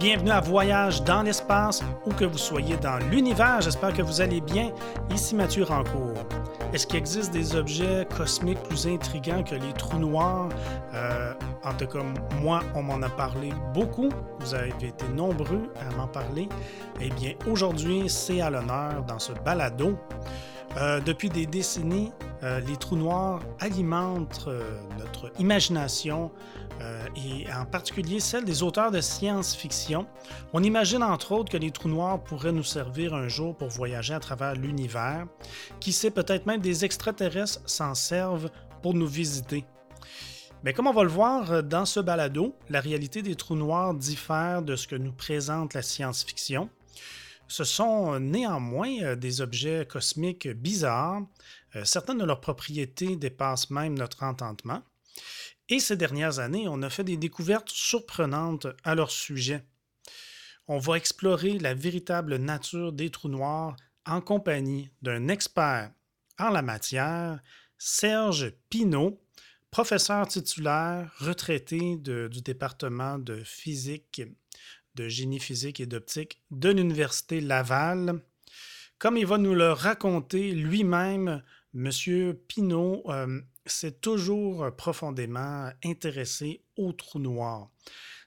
Bienvenue à Voyage dans l'espace, où que vous soyez dans l'univers. J'espère que vous allez bien. Ici Mathieu Rancourt. Est-ce qu'il existe des objets cosmiques plus intrigants que les trous noirs? Euh, en tout cas, moi, on m'en a parlé beaucoup. Vous avez été nombreux à m'en parler. Eh bien, aujourd'hui, c'est à l'honneur dans ce balado. Euh, depuis des décennies, euh, les trous noirs alimentent notre imagination, euh, et en particulier celle des auteurs de science-fiction. On imagine entre autres que les trous noirs pourraient nous servir un jour pour voyager à travers l'univers. Qui sait, peut-être même des extraterrestres s'en servent pour nous visiter. Mais comme on va le voir euh, dans ce balado, la réalité des trous noirs diffère de ce que nous présente la science-fiction. Ce sont euh, néanmoins des objets cosmiques bizarres. Certaines de leurs propriétés dépassent même notre entendement. Et ces dernières années, on a fait des découvertes surprenantes à leur sujet. On va explorer la véritable nature des trous noirs en compagnie d'un expert en la matière, Serge Pinault, professeur titulaire retraité du département de physique, de génie physique et d'optique de l'Université Laval. Comme il va nous le raconter lui-même, M. Pinault euh, s'est toujours profondément intéressé aux trous noirs.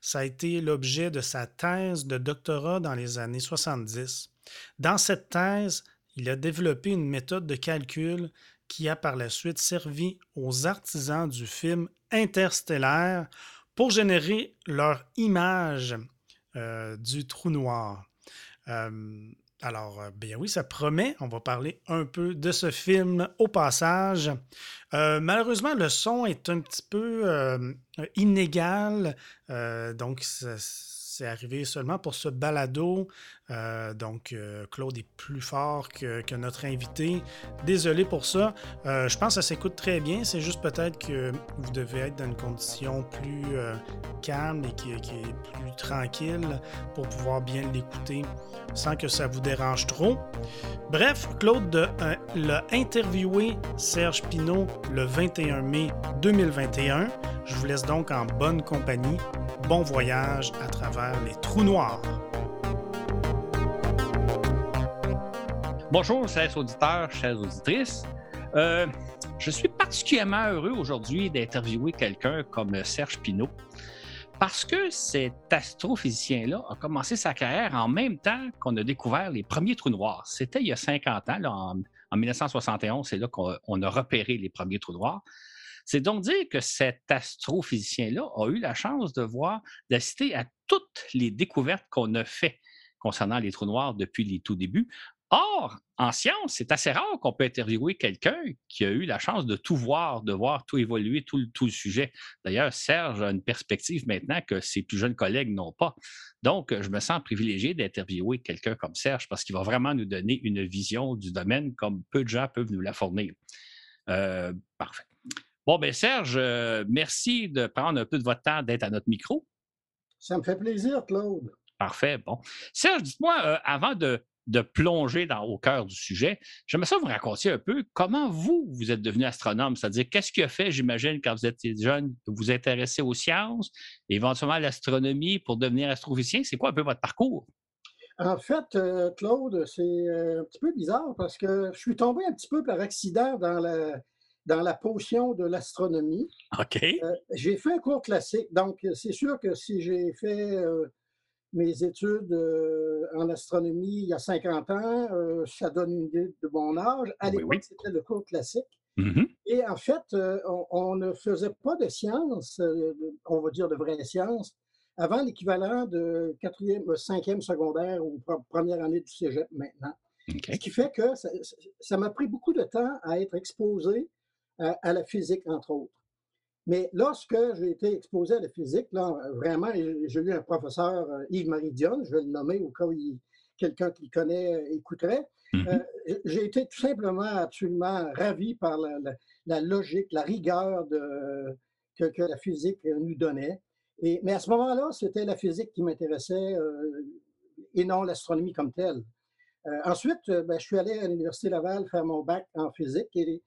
Ça a été l'objet de sa thèse de doctorat dans les années 70. Dans cette thèse, il a développé une méthode de calcul qui a par la suite servi aux artisans du film interstellaire pour générer leur image euh, du trou noir. Euh, alors, euh, bien oui, ça promet. On va parler un peu de ce film au passage. Malheureusement, le son est un petit peu inégal. donc, ça, c'est arrivé seulement pour ce balado. Euh, donc, euh, Claude est plus fort que, notre invité. Désolé pour ça. Euh, je pense que ça s'écoute très bien. C'est juste peut-être que vous devez être dans une condition plus calme et qui, qui, est plus tranquille pour pouvoir bien l'écouter sans que ça vous dérange trop. Bref, Claude l'a interviewé Serge Pinault le 21 mai 2021. Je vous laisse donc en bonne compagnie bon voyage à travers les trous noirs. Bonjour, chers auditeurs, chères auditrices. Euh, je suis particulièrement heureux aujourd'hui d'interviewer quelqu'un comme Serge Pinault parce que cet astrophysicien-là a commencé sa carrière en même temps qu'on a découvert les premiers trous noirs. C'était il y a 50 ans, en, en 1971, c'est là qu'on a repéré les premiers trous noirs. C'est donc dire que cet astrophysicien-là a eu la chance de voir, d'assister à toutes les découvertes qu'on a faites concernant les trous noirs depuis les tout débuts. Or, en science, c'est assez rare qu'on peut interviewer quelqu'un qui a eu la chance de tout voir, de voir tout évoluer, tout, le sujet. D'ailleurs, Serge a une perspective maintenant que ses plus jeunes collègues n'ont pas. Donc, je me sens privilégié d'interviewer quelqu'un comme Serge parce qu'il va vraiment nous donner une vision du domaine comme peu de gens peuvent nous la fournir. Euh, parfait. Bon, bien, Serge, euh, merci de prendre un peu de votre temps d'être à notre micro. Ça me fait plaisir, Claude. Parfait. Bon. Serge, dites-moi, euh, avant de, plonger dans, au cœur du sujet, j'aimerais ça vous raconter un peu comment vous, vous êtes devenu astronome, c'est-à-dire qu'est-ce qui a fait, j'imagine, quand vous étiez jeune, vous intéressez aux sciences, éventuellement à l'astronomie pour devenir astrophysicien? C'est quoi un peu votre parcours? En fait, euh, Claude, c'est un petit peu bizarre parce que je suis tombé un petit peu par accident dans la, dans la potion de l'astronomie. OK. Euh, j'ai fait un cours classique, donc c'est sûr que si j'ai fait euh, mes études euh, en astronomie il y a 50 ans, ça donne une idée de mon âge. À l'époque, c'était le cours classique. Mm-hmm. Et en fait, on, ne faisait pas de sciences, on va dire de vraies sciences, avant l'équivalent de quatrième, cinquième secondaire ou première année du cégep maintenant. Ce qui fait que ça m'a pris beaucoup de temps à être exposé à, la physique, entre autres. Mais lorsque j'ai été exposé à la physique, là, vraiment, j'ai eu un professeur, euh, Yves Maridion, je vais le nommer au cas où quelqu'un qui le connaît euh, écouterait. Mm-hmm. Euh, j'ai été tout simplement absolument ravi par la, logique, la rigueur de, que, la physique nous donnait. Et, mais à ce moment-là, c'était la physique qui m'intéressait et non l'astronomie comme telle. ensuite, ben, je suis allé à l'Université Laval faire mon bac en physique et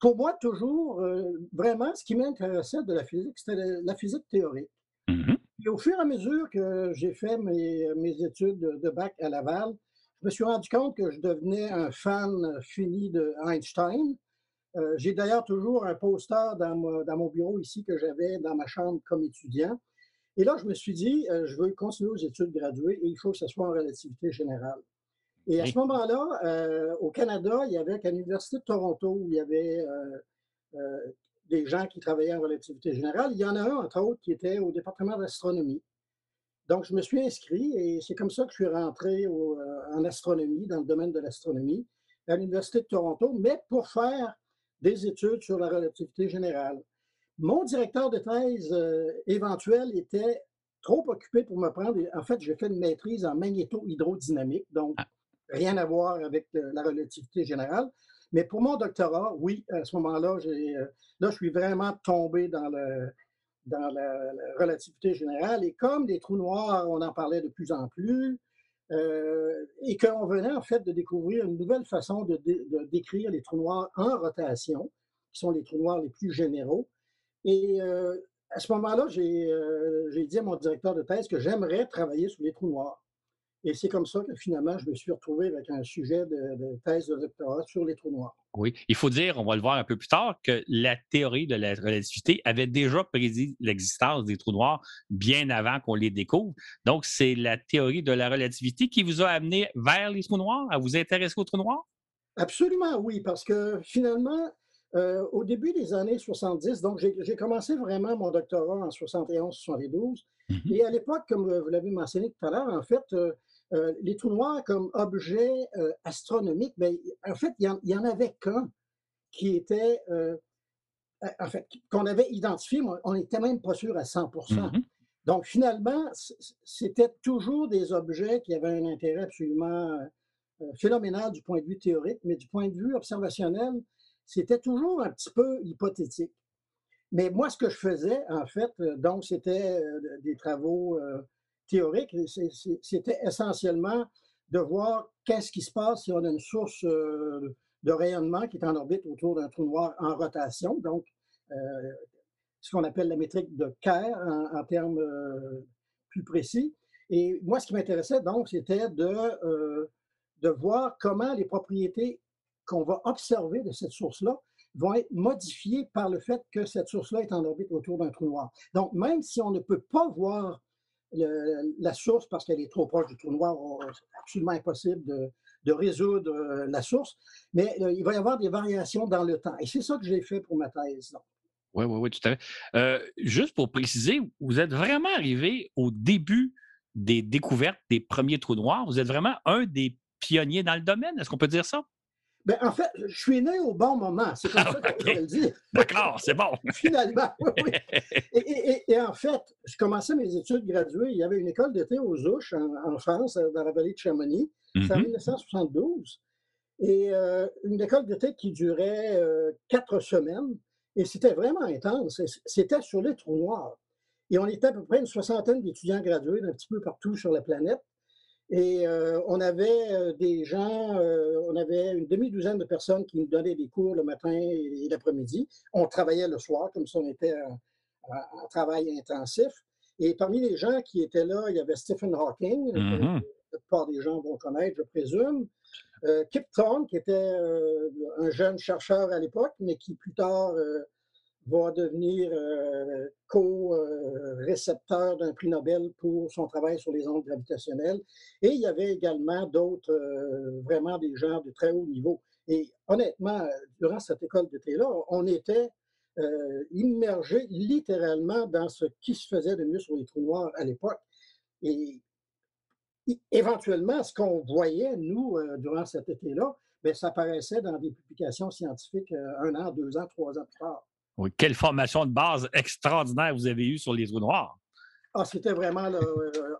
pour moi, toujours, euh, vraiment, ce qui m'intéressait de la physique, c'était la, physique théorique. Mm-hmm. au fur et à mesure que j'ai fait mes, mes études de bac à Laval, je me suis rendu compte que je devenais un fan fini de Einstein. Euh, j'ai d'ailleurs toujours un poster dans, mon bureau ici que j'avais dans ma chambre comme étudiant. Et là, je me suis dit, euh, je veux continuer aux études graduées et il faut que ce soit en relativité générale. Et à ce moment-là, euh, au Canada, il y avait qu'à l'Université de Toronto où il y avait des gens qui travaillaient en relativité générale. Il y en a un, entre autres, qui était au département d'astronomie. Donc, je me suis inscrit et c'est comme ça que je suis rentré en astronomie, dans le domaine de l'astronomie, à l'Université de Toronto, mais pour faire des études sur la relativité générale. Mon directeur de thèse euh, éventuel était trop occupé pour me prendre. En fait, j'ai fait une maîtrise en magnéto-hydrodynamique, donc ah. Rien à voir avec euh, la relativité générale. Mais pour mon doctorat, oui, à ce moment-là, euh, je suis vraiment tombé dans, la, relativité générale. Et comme les trous noirs, on en parlait de plus en plus, euh, et qu'on venait en fait de découvrir une nouvelle façon de, décrire les trous noirs en rotation, qui sont les trous noirs les plus généraux. Et à ce moment-là, j'ai dit à mon directeur de thèse que j'aimerais travailler sur les trous noirs. Et c'est comme ça que finalement, je me suis retrouvé avec un sujet de, thèse de doctorat sur les trous noirs. Oui, il faut dire, on va le voir un peu plus tard, que la théorie de la relativité avait déjà prédit l'existence des trous noirs bien avant qu'on les découvre. Donc, c'est la théorie de la relativité qui vous a amené vers les trous noirs, à vous intéresser aux trous noirs? Absolument, oui, parce que finalement, euh, au début des années 70, donc j'ai commencé vraiment mon doctorat en 71-72. Mm-hmm. Et à l'époque, comme vous l'avez mentionné tout à l'heure, en fait, euh, euh, les trous noirs comme objet euh, astronomique, ben, en fait, il n'y en, avait qu'un qui était, euh, en fait, qu'on avait identifié, mais on n'était même pas sûr à 100 mm-hmm. Donc, finalement, c'était toujours des objets qui avaient un intérêt absolument phénoménal du point de vue théorique, mais du point de vue observationnel, c'était toujours un petit peu hypothétique. Mais moi, ce que je faisais, en fait, donc, c'était des travaux théorique, c'était essentiellement de voir qu'est-ce qui se passe si on a une source euh, de rayonnement qui est en orbite autour d'un trou noir en rotation, donc euh, ce qu'on appelle la métrique de Kerr en, termes euh, plus précis. Et moi, ce qui m'intéressait donc, c'était de, de voir comment les propriétés qu'on va observer de cette source-là vont être modifiées par le fait que cette source-là est en orbite autour d'un trou noir. Donc, même si on ne peut pas voir la source, parce qu'elle est trop proche du trou noir, c'est absolument impossible de, résoudre euh, la source, mais euh, il va y avoir des variations dans le temps. Et c'est ça que j'ai fait pour ma thèse. Oui, oui, oui, tout à fait. Euh, juste pour préciser, vous êtes vraiment arrivé au début des découvertes des premiers trous noirs. Vous êtes vraiment un des pionniers dans le domaine. Est-ce qu'on peut dire ça? Ben, en fait, je suis né au bon moment. C'est comme ça que je le dire. D'accord, c'est bon. Finalement, oui, oui. Et, en fait, je commençais mes études graduées. Il y avait une école d'été aux Ouches, en, France, dans la vallée de Chamonix. C'est en 1972. Mm-hmm. Et euh, une école d'été qui durait euh, quatre semaines. Et c'était vraiment intense. C'était sur les trous noirs. Et on était à peu près une soixantaine d'étudiants gradués d'un petit peu partout sur la planète. Et euh, on avait euh, des gens, euh, on avait une demi-douzaine de personnes qui nous donnaient des cours le matin et, l'après-midi. On travaillait le soir, comme si on était en travail intensif. Et parmi les gens qui étaient là, il y avait Stephen Hawking, que mm-hmm. la plupart des gens vont connaître, je présume. Kip Thorne, qui était un jeune chercheur à l'époque, mais qui plus tard va devenir euh, co-récepteur d'un prix Nobel pour son travail sur les ondes gravitationnelles. Et il y avait également d'autres, euh, vraiment des gens de très haut niveau. Et honnêtement, durant cette école d'été-là, on était euh, immergé littéralement dans ce qui se faisait de mieux sur les trous noirs à l'époque. Et éventuellement, ce qu'on voyait, nous, durant cet été-là, bien, ça apparaissait dans des publications scientifiques un an, deux ans, trois ans plus tard. Oui, quelle formation de base extraordinaire vous avez eue sur les trous noirs. Ah, c'était vraiment, euh,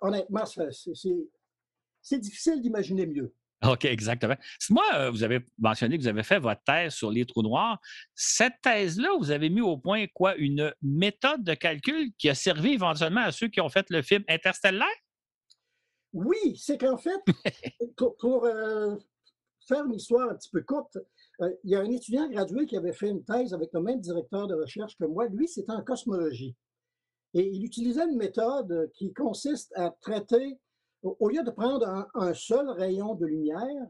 honnêtement, c'est difficile d'imaginer mieux. OK, exactement. Moi, euh, vous avez mentionné que vous avez fait votre thèse sur les trous noirs. Cette thèse-là, vous avez mis au point quoi? Une méthode de calcul qui a servi éventuellement à ceux qui ont fait le film Interstellaire? Oui, c'est qu'en fait, pour, euh, faire une histoire un petit peu courte, euh, il y a un étudiant gradué qui avait fait une thèse avec le même directeur de recherche que moi. Lui, c'était en cosmologie. Et il utilisait une méthode qui consiste à traiter, au lieu de prendre un, seul rayon de lumière,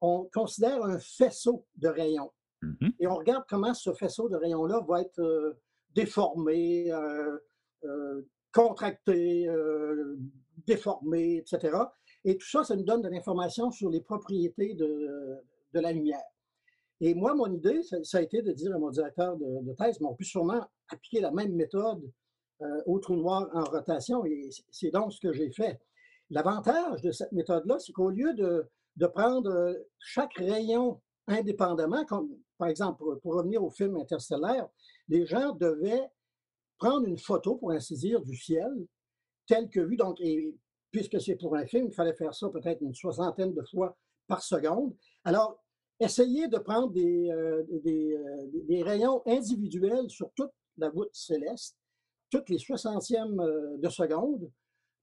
on considère un faisceau de rayons. Mmh Et on regarde comment ce faisceau de rayons-là va être euh, déformé, euh, euh, contracté, déformé, etc. Et tout ça, ça nous donne de l'information sur les propriétés de, de, la lumière. Et moi, mon idée, ça, a été de dire à mon directeur de, thèse, mais on peut sûrement appliquer la même méthode au trou noir en rotation, et c'est donc ce que j'ai fait. L'avantage de cette méthode-là, c'est qu'au lieu de, prendre chaque rayon indépendamment, comme par exemple, pour, revenir au film Interstellaire, les gens devaient prendre une photo, pour ainsi dire, du ciel, tel que vu. Donc, et, puisque c'est pour un film, il fallait faire ça peut-être une soixantaine de fois par seconde. Alors, essayer de prendre des, des, des, rayons individuels sur toute la voûte céleste, toutes les soixantièmes de seconde,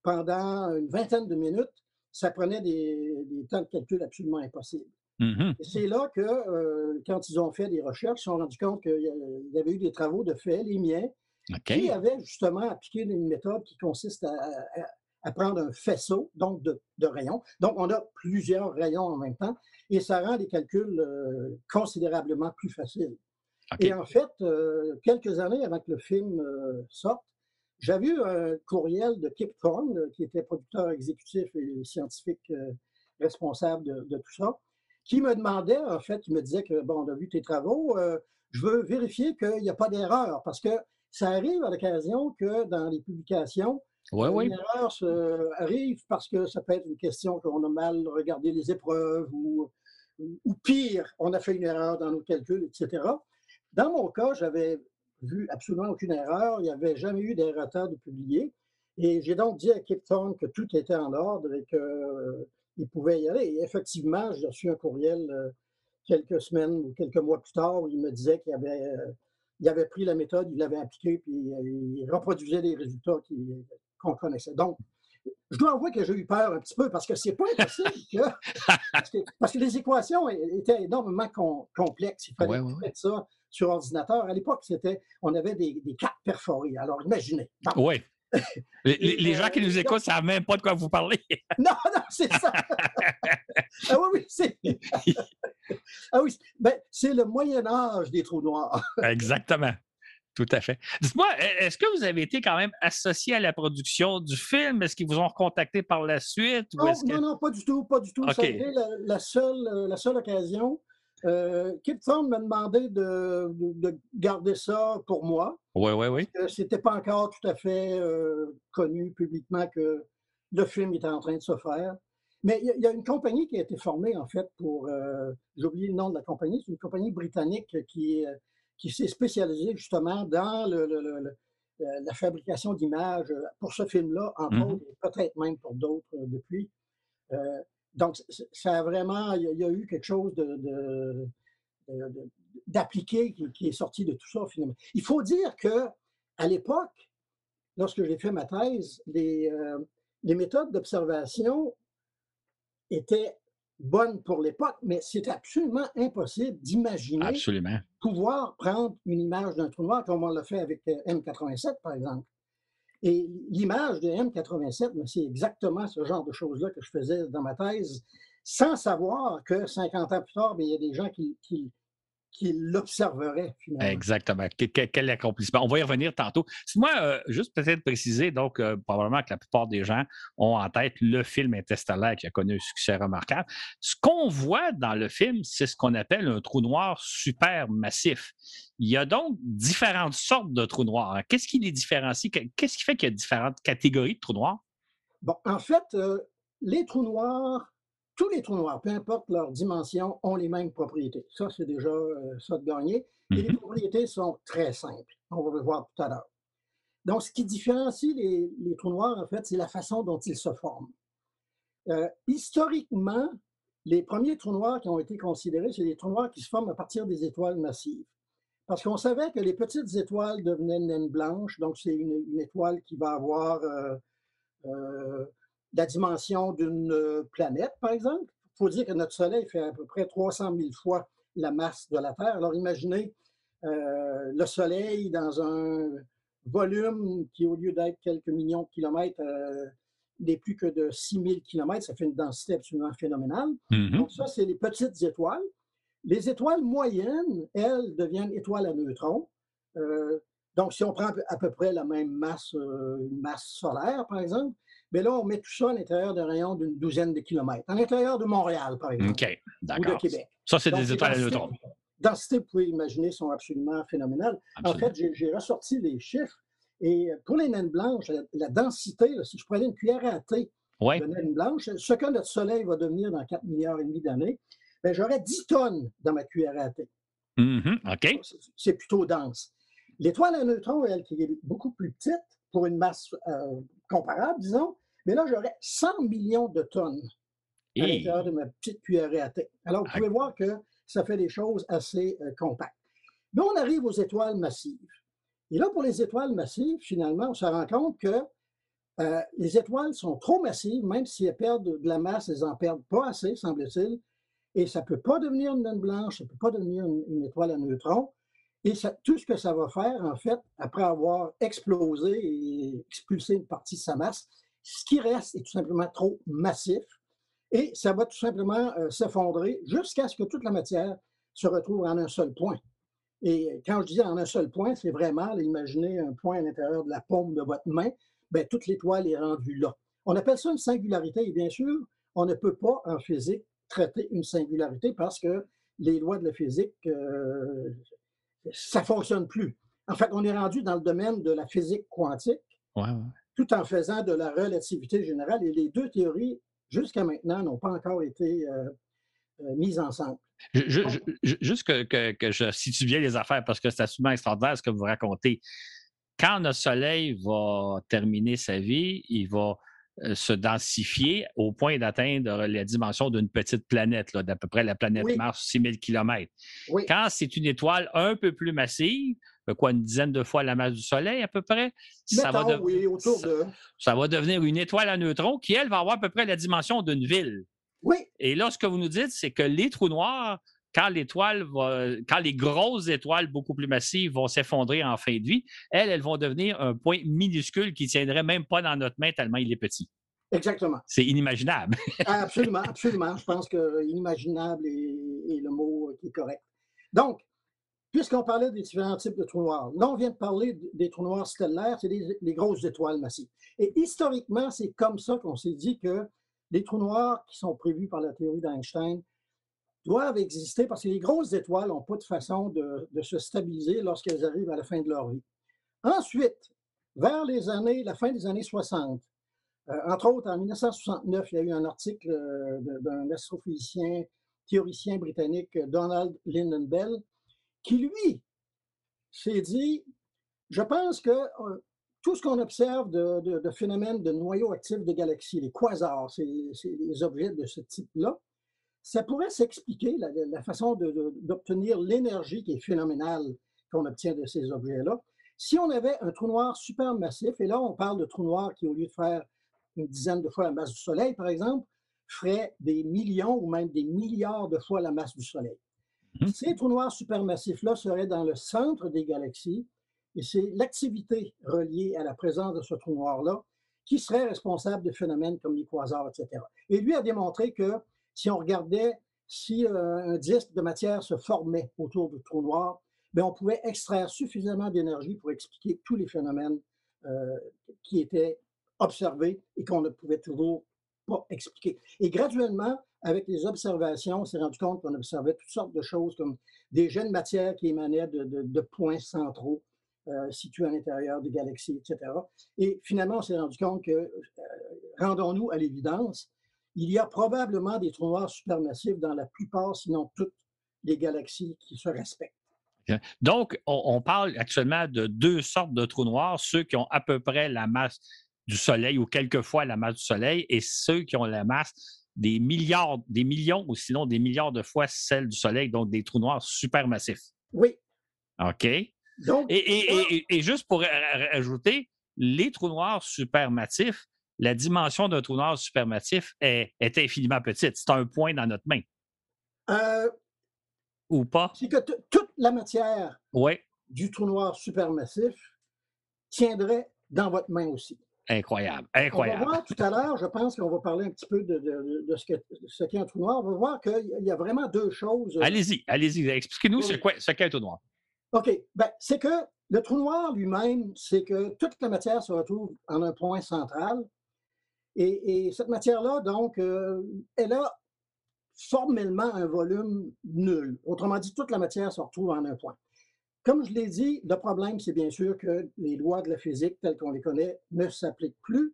pendant une vingtaine de minutes, ça prenait des, temps de calcul absolument impossibles. Mmh Et c'est là que, euh, quand ils ont fait des recherches, ils se sont rendus compte qu'il y avait eu des travaux de fait, les miens, qui avaient justement appliqué une méthode qui consiste à, prendre un faisceau, donc de, rayons. Donc, on a plusieurs rayons en même temps et ça rend les calculs euh, considérablement plus faciles. Et en fait, euh, quelques années avant que le film sorte, j'avais eu un courriel de Kip Thorne, qui était producteur exécutif et scientifique responsable de, tout ça, qui me demandait, en fait, il me disait que, bon, on a vu tes travaux, euh, je veux vérifier qu'il n'y a pas d'erreur, parce que ça arrive à l'occasion que dans les publications, une erreur arrive parce que ça peut être une question qu'on a mal regardé les épreuves ou, ou pire, on a fait une erreur dans nos calculs, etc. Dans mon cas, j'avais vu absolument aucune erreur. Il n'y avait jamais eu d'erreur de publier. Et j'ai donc dit à Kip Thorne que tout était en ordre et qu'il euh, pouvait y aller. Et effectivement, j'ai reçu un courriel euh, quelques semaines ou quelques mois plus tard où il me disait qu'il avait, euh, il avait pris la méthode, il l'avait appliquée, puis il reproduisait les résultats qu'on connaissait. Donc, je dois avouer que j'ai eu peur un petit peu parce que c'est pas impossible que, parce que, les équations étaient énormément complexes. Il fallait mettre ça sur ordinateur. À l'époque, c'était, on avait des, cartes perforées. Alors, imaginez. Oui. Les, gens qui nous euh, écoutent ne savent même pas de quoi vous parlez. non, non, c'est ça. ah oui, oui, c'est. ah oui, ben, c'est le Moyen Âge des trous noirs. Exactement. Tout à fait. Dites-moi, e, est-ce que vous avez été quand même associé à la production du film? Est-ce qu'ils vous ont recontacté par la suite? non, non, non, pas du tout, pas du tout. Ça a été la, seule, euh, la seule occasion. Euh, Kip Thorne m'a demandé de, garder ça pour moi. Oui, oui, oui. C'était pas encore tout à fait euh, connu publiquement que le film était en train de se faire. Mais il y, a une compagnie qui a été formée, en fait, pour. Euh, j'ai oublié le nom de la compagnie. C'est une compagnie britannique qui, qui s'est spécialisée justement dans le, la fabrication d'images pour ce film-là, entre mmh autres, et peut-être même pour d'autres depuis donc, ça a vraiment, il y, a eu quelque chose de, d'appliqué qui, est sorti de tout ça, finalement. Il faut dire que à l'époque, lorsque j'ai fait ma thèse, les, euh, les méthodes d'observation étaient bonnes pour l'époque, mais c'était absolument impossible d'imaginer pouvoir prendre une image d'un trou noir comme on l'a fait avec euh, M87, par exemple. Et l'image de M87, c'est exactement ce genre de choses-là que je faisais dans ma thèse, sans savoir que 50 ans plus tard, il y a des gens qui, qui l'observerait finalement. Exactement. Quel, accomplissement. On va y revenir tantôt. Moi, euh, juste peut-être préciser, donc, euh, probablement que la plupart des gens ont en tête le film Interstellaire qui a connu un succès remarquable. Ce qu'on voit dans le film, c'est ce qu'on appelle un trou noir super massif. Il y a donc différentes sortes de trous noirs. Qu'est-ce qui les différencie? Qu'est-ce qui fait qu'il y a différentes catégories de trous noirs? Bon, en fait, euh, les trous noirs tous les trous noirs, peu importe leur dimension, ont les mêmes propriétés. Ça, c'est déjà euh, ça de gagner. Et les mmh propriétés sont très simples. On va le voir tout à l'heure. Donc, ce qui différencie les, trous noirs, en fait, c'est la façon dont ils se forment. Euh, historiquement, les premiers trous noirs qui ont été considérés, c'est les trous noirs qui se forment à partir des étoiles massives. Parce qu'on savait que les petites étoiles devenaient naines blanches, donc c'est une, étoile qui va avoir euh, la dimension d'une euh, planète, par exemple. Il faut dire que notre Soleil fait à peu près 300 000 fois la masse de la Terre. Alors imaginez euh, le Soleil dans un, volume qui, au lieu d'être quelques millions de kilomètres, euh, n'est plus que de 6000 kilomètres. Ça fait une densité absolument phénoménale. Mhm. Donc, ça, c'est les petites étoiles. Les étoiles moyennes, elles, deviennent étoiles à neutrons. Euh, donc, si on prend à peu près la même masse, une masse solaire, par exemple, mais là, on met tout ça à l'intérieur d'un rayon d'une douzaine de kilomètres, à l'intérieur de Montréal, par exemple, OK, ou de d'accord. Québec. Ça, c'est des les étoiles à neutrons. densités, vous pouvez imaginer, sont absolument phénoménales. En fait, j'ai- ressorti les chiffres. Et pour les naines blanches, la, la densité, là, si je prenais une cuillère à thé de naine blanche, ce que notre Soleil va devenir dans 4 milliards et demi d'années, ben, j'aurais 10 tonnes dans ma cuillère à thé. Mhm, OK. C'est- C'est plutôt dense. L'étoile à neutrons, elle, qui est beaucoup plus petite, pour une masse euh, comparable, disons, mais là, j'aurais 100 millions de tonnes à Et- l'intérieur de ma petite cuillère à thé. Alors, vous Ah. pouvez voir que ça fait des choses assez euh, compactes. Mais on arrive aux étoiles massives. Et là, pour les étoiles massives, finalement, on se rend compte que euh, les étoiles sont trop massives, même si elles perdent de la masse, elles n'en perdent pas assez, semble-t-il. Et ça ne peut pas devenir une naine blanche, ça ne peut pas devenir une, une étoile à neutrons. Et ça- tout ce que ça va faire, en fait, après avoir explosé et expulsé une partie de sa masse, ce qui reste est tout simplement trop massif. Et ça va tout simplement euh, s'effondrer jusqu'à ce que toute la matière se retrouve en un seul point. Et quand je dis en un seul point, c'est vraiment, imaginez un point à l'intérieur de la paume de votre main, ben, toute l'étoile est rendue là. On appelle ça une singularité. Et bien sûr, on ne peut pas en physique traiter une singularité parce que les lois de la physique, euh, ça ne fonctionne plus. En fait, on est rendu dans le domaine de la physique quantique Ouais, ouais. Tout en faisant de la relativité générale. Et les deux théories, jusqu'à maintenant, n'ont pas encore été euh, euh, mises ensemble. Je- je- je- je- juste que, que- que je situe bien les affaires parce que c'est absolument extraordinaire ce que vous racontez. Quand notre Soleil va terminer sa vie, il va se densifier au point d'atteindre la dimension d'une petite planète, d'à peu près la planète Oui. Mars, 6000 km. Oui, Quand c'est une étoile un peu plus massive, euh, quoi, une dizaine de fois la masse du Soleil à peu près, ça va, mettons, de- oui, autour ça- de. ça va devenir une étoile à neutrons qui, elle, va avoir à peu près la dimension d'une ville. Oui, Et là, ce que vous nous dites, c'est que les trous noirs, quand l'étoile va, quand les grosses étoiles beaucoup plus massives vont s'effondrer en fin de vie, elles, elles vont devenir un point minuscule qui ne tiendrait même pas dans notre main tellement il est petit. exactement. C'est inimaginable. Absolument, absolument. Je pense que inimaginable est, est le mot qui est correct. Donc, puisqu'on parlait des différents types de trous noirs, là, on vient de parler des trous noirs stellaires, c'est les grosses étoiles massives. Et historiquement, c'est comme ça qu'on s'est dit que les trous noirs qui sont prévus par la théorie d'Einstein doivent exister parce que les grosses étoiles n'ont pas de façon de, se stabiliser lorsqu'elles arrivent à la fin de leur vie. Ensuite, vers les années, la fin des années 60, euh, entre autres, en 1969, il y a eu un article euh, d'un astrophysicien, théoricien britannique, Donald Lyndon Bell, qui, lui, s'est dit, je pense que euh, tout ce qu'on observe de, phénomènes de noyaux actifs de galaxies, les quasars, c'est c'est les objets de ce type-là, ça pourrait s'expliquer, la, la façon d'obtenir l'énergie qui est phénoménale qu'on obtient de ces objets-là, si on avait un trou noir supermassif, et là on parle de trou noir qui, au lieu de faire une dizaine de fois la masse du Soleil, par exemple, ferait des millions ou même des milliards de fois la masse du Soleil. Mhm. Ces trous noirs supermassifs-là seraient dans le centre des galaxies et c'est l'activité reliée à la présence de ce trou noir-là qui serait responsable de phénomènes comme les quasars, etc. Et lui a démontré que si on regardait si euh, un disque de matière se formait autour du trou noir, bien, on pouvait extraire suffisamment d'énergie pour expliquer tous les phénomènes euh, qui étaient observés et qu'on ne pouvait toujours pas expliquer. Et graduellement, avec les observations, on s'est rendu compte qu'on observait toutes sortes de choses comme des jets de matière qui émanaient de, points centraux euh, situés à l'intérieur des galaxies, etc. Et finalement, on s'est rendu compte que, rendons-nous à l'évidence, il y a probablement des trous noirs supermassifs dans la plupart, sinon toutes, les galaxies qui se respectent. Donc, on, on parle actuellement de deux sortes de trous noirs, ceux qui ont à peu près la masse du Soleil ou quelquefois la masse du Soleil et ceux qui ont la masse des milliards, des millions ou sinon des milliards de fois celle du Soleil, donc des trous noirs supermassifs. Oui. OK? Et, Donc, et- et- et- et juste pour ajouter, les trous noirs supermassifs, la dimension d'un trou noir supermassif est, est infiniment petite. C'est un point dans notre main. euh, Ou pas? c'est que toute la matière du trou noir supermassif tiendrait dans votre main aussi. Incroyable, incroyable. On va voir tout à l'heure, je pense qu'on va parler un petit peu de, ce qu'est ce un trou noir. On va voir qu'il y a vraiment deux choses. Allez-y, allez-y, expliquez-nous ce qu'est un trou noir. OK, ben, c'est que le trou noir lui-même, c'est que toute la matière se retrouve en un point central. Et, cette matière-là, donc, euh, elle a formellement un volume nul. Autrement dit, toute la matière se retrouve en un point. Comme je l'ai dit, le problème, c'est bien sûr que les lois de la physique telles qu'on les connaît ne s'appliquent plus.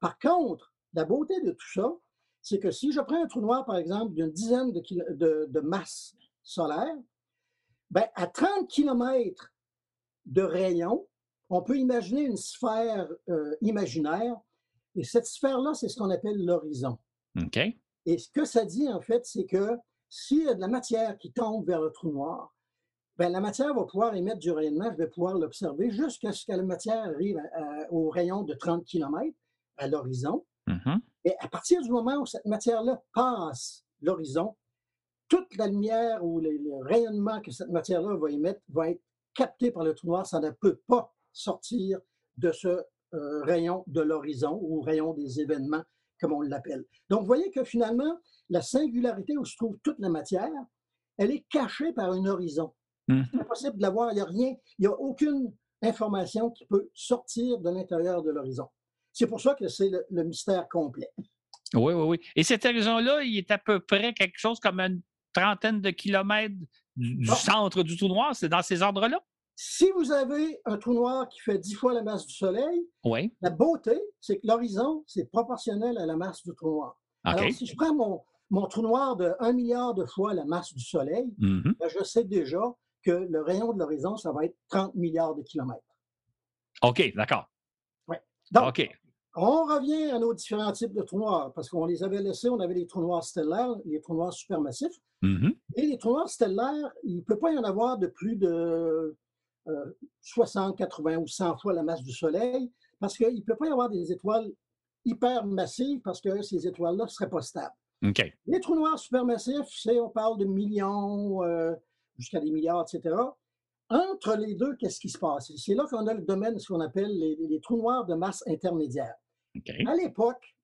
Par contre, la beauté de tout ça, c'est que si je prends un trou noir, par exemple, d'une dizaine de, de, masses solaires, ben, à 30 km de rayon, on peut imaginer une sphère euh, imaginaire. Et cette sphère-là, c'est ce qu'on appelle l'horizon. OK. Et ce que ça dit, en fait, c'est que s'il y a de la matière qui tombe vers le trou noir, ben, la matière va pouvoir émettre du rayonnement, je vais pouvoir l'observer jusqu'à ce que la matière arrive au rayon de 30 km à l'horizon. Mm-hmm. Et à partir du moment où cette matière-là passe l'horizon, toute la lumière ou le, rayonnement que cette matière-là va émettre va être capté par le trou noir. Ça ne peut pas sortir de ce euh, rayon de l'horizon ou rayon des événements, comme on l'appelle. Donc, vous voyez que finalement, la singularité où se trouve toute la matière, elle est cachée par un horizon. Mmh. C'est impossible de l'avoir. Il n'y a rien, il n'y a aucune information qui peut sortir de l'intérieur de l'horizon. C'est pour ça que c'est le, mystère complet. Oui, oui, oui. Et cet horizon-là, il est à peu près quelque chose comme une trentaine de kilomètres du, centre du trou noir. C'est dans ces ordres-là? Si vous avez un trou noir qui fait dix fois la masse du Soleil, oui. la beauté, c'est que l'horizon, c'est proportionnel à la masse du trou noir. Alors, si je prends mon, mon trou noir de 1 milliard de fois la masse du Soleil, mmh ben, je sais déjà que le rayon de l'horizon, ça va être 30 milliards de kilomètres. OK, d'accord. Donc, on revient à nos différents types de trous noirs, parce qu'on les avait laissés, on avait les trous noirs stellaires, les trous noirs supermassifs. Mm Et les trous noirs stellaires, il ne peut pas y en avoir de plus de 60, euh, 80 ou 100 fois la masse du Soleil, parce qu'il ne peut pas y avoir des étoiles hyper massives, parce que ces étoiles-là ne seraient pas stables. Les trous noirs supermassifs, c'est, on parle de millions, euh, jusqu'à des milliards, etc. Entre les deux, qu'est-ce qui se passe? C'est là qu'on a le domaine, ce qu'on appelle les, trous noirs de masse intermédiaire. À l'époque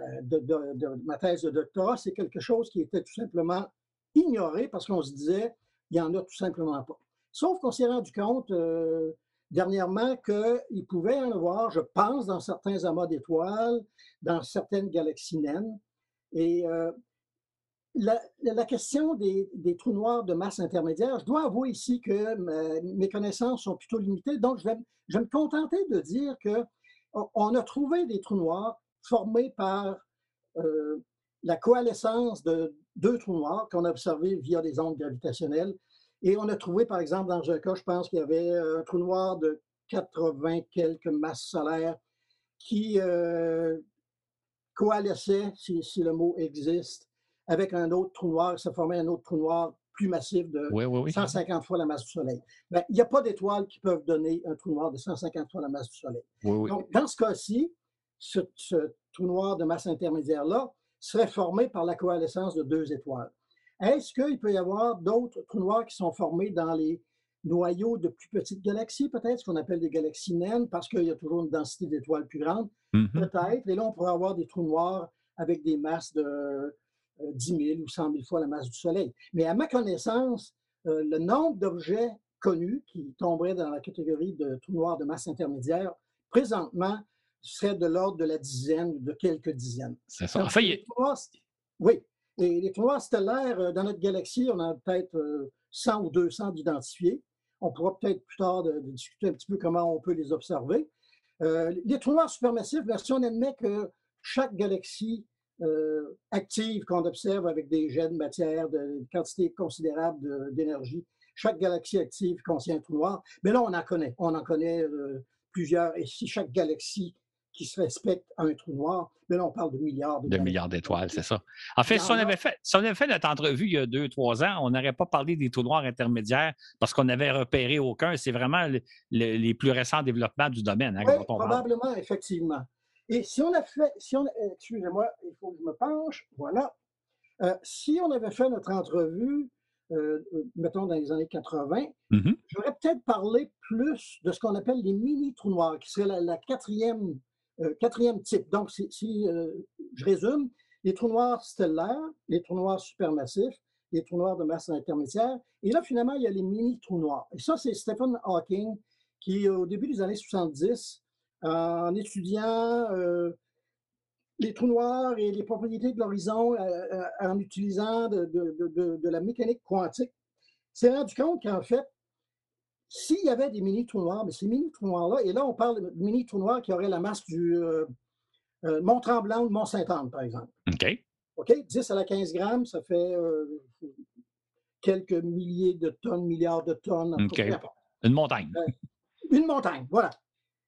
euh, de, ma thèse de doctorat, c'est quelque chose qui était tout simplement ignoré parce qu'on se disait, il n'y en a tout simplement pas. Sauf qu'on s'est rendu compte euh, dernièrement qu'il pouvait en avoir, je pense, dans certains amas d'étoiles, dans certaines galaxies naines. Et euh, la, question des, trous noirs de masse intermédiaire, je dois avouer ici que mes connaissances sont plutôt limitées, donc je vais, me contenter de dire qu'on a trouvé des trous noirs formés par euh, la coalescence de deux trous noirs qu'on a observés via des ondes gravitationnelles. Et on a trouvé, par exemple, dans un cas, je pense qu'il y avait un trou noir de 80 quelques masses solaires qui euh, coalesçait, si, le mot existe, avec un autre trou noir, ça formait un autre trou noir plus massif de 150 fois la masse du Soleil. Ben, il n'y a pas d'étoiles qui peuvent donner un trou noir de 150 fois la masse du Soleil. Donc, dans ce cas-ci, ce, trou noir de masse intermédiaire-là serait formé par la coalescence de deux étoiles. Est-ce qu'il peut y avoir d'autres trous noirs qui sont formés dans les noyaux de plus petites galaxies, peut-être, ce qu'on appelle des galaxies naines, parce qu'il y a toujours une densité d'étoiles plus grande? Mm-hmm. Peut-être. Et là, on pourrait avoir des trous noirs avec des masses de 10 euh, 000 ou 100 000 fois la masse du Soleil. Mais à ma connaissance, euh, le nombre d'objets connus qui tomberaient dans la catégorie de trous noirs de masse intermédiaire, présentement, serait de l'ordre de la dizaine ou de quelques dizaines. C'est ça. oui. Et les trous noirs stellaires, euh, dans notre galaxie, on a peut-être 100 ou 200 d'identifiés. On pourra peut-être plus tard discuter un petit peu comment on peut les observer. les trous noirs supermassifs, ben, si on admet que chaque galaxie euh, active qu'on observe avec des jets de matière, de, quantité considérable d'énergie. Chaque galaxie active contient un trou noir. Mais là, on en connaît. On en connaît euh, plusieurs. Et si chaque galaxie qui se respecte a un trou noir, mais là, on parle de milliards de, milliards d'étoiles, c'est ça. En fait, si on, avait fait, si on avait fait notre entrevue il y a deux, trois ans, on n'aurait pas parlé des trous noirs intermédiaires parce qu'on n'avait repéré aucun. C'est vraiment les plus récents développements du domaine. Hein, oui, probablement, effectivement. Et si on a fait, si on, euh, excusez-moi, il faut que je me penche, voilà. Euh, si on avait fait notre entrevue mettons dans les années 80, Mhm. j'aurais peut-être parlé plus de ce qu'on appelle les mini-trous noirs, qui serait la, la quatrième, euh, quatrième type. Donc, si, euh, je résume, les trous noirs stellaires, les trous noirs supermassifs, les trous noirs de masse intermédiaire, et là, finalement, il y a les mini-trous noirs. Et ça, c'est Stephen Hawking qui, au début des années 70, en étudiant euh, les trous noirs et les propriétés de l'horizon, euh, euh, en utilisant de- de la mécanique quantique, s'est rendu compte qu'en fait, s'il y avait des mini-trous noirs, mais ces mini-trous noirs-là, et là, on parle de mini-trous noirs qui auraient la masse du euh, euh, Mont-Tremblant ou Mont-Saint-Anne, par exemple. OK. OK? 10 à la 15 grammes, ça fait euh, quelques milliers de tonnes, milliards de tonnes. OK. Une montagne. Une montagne, voilà.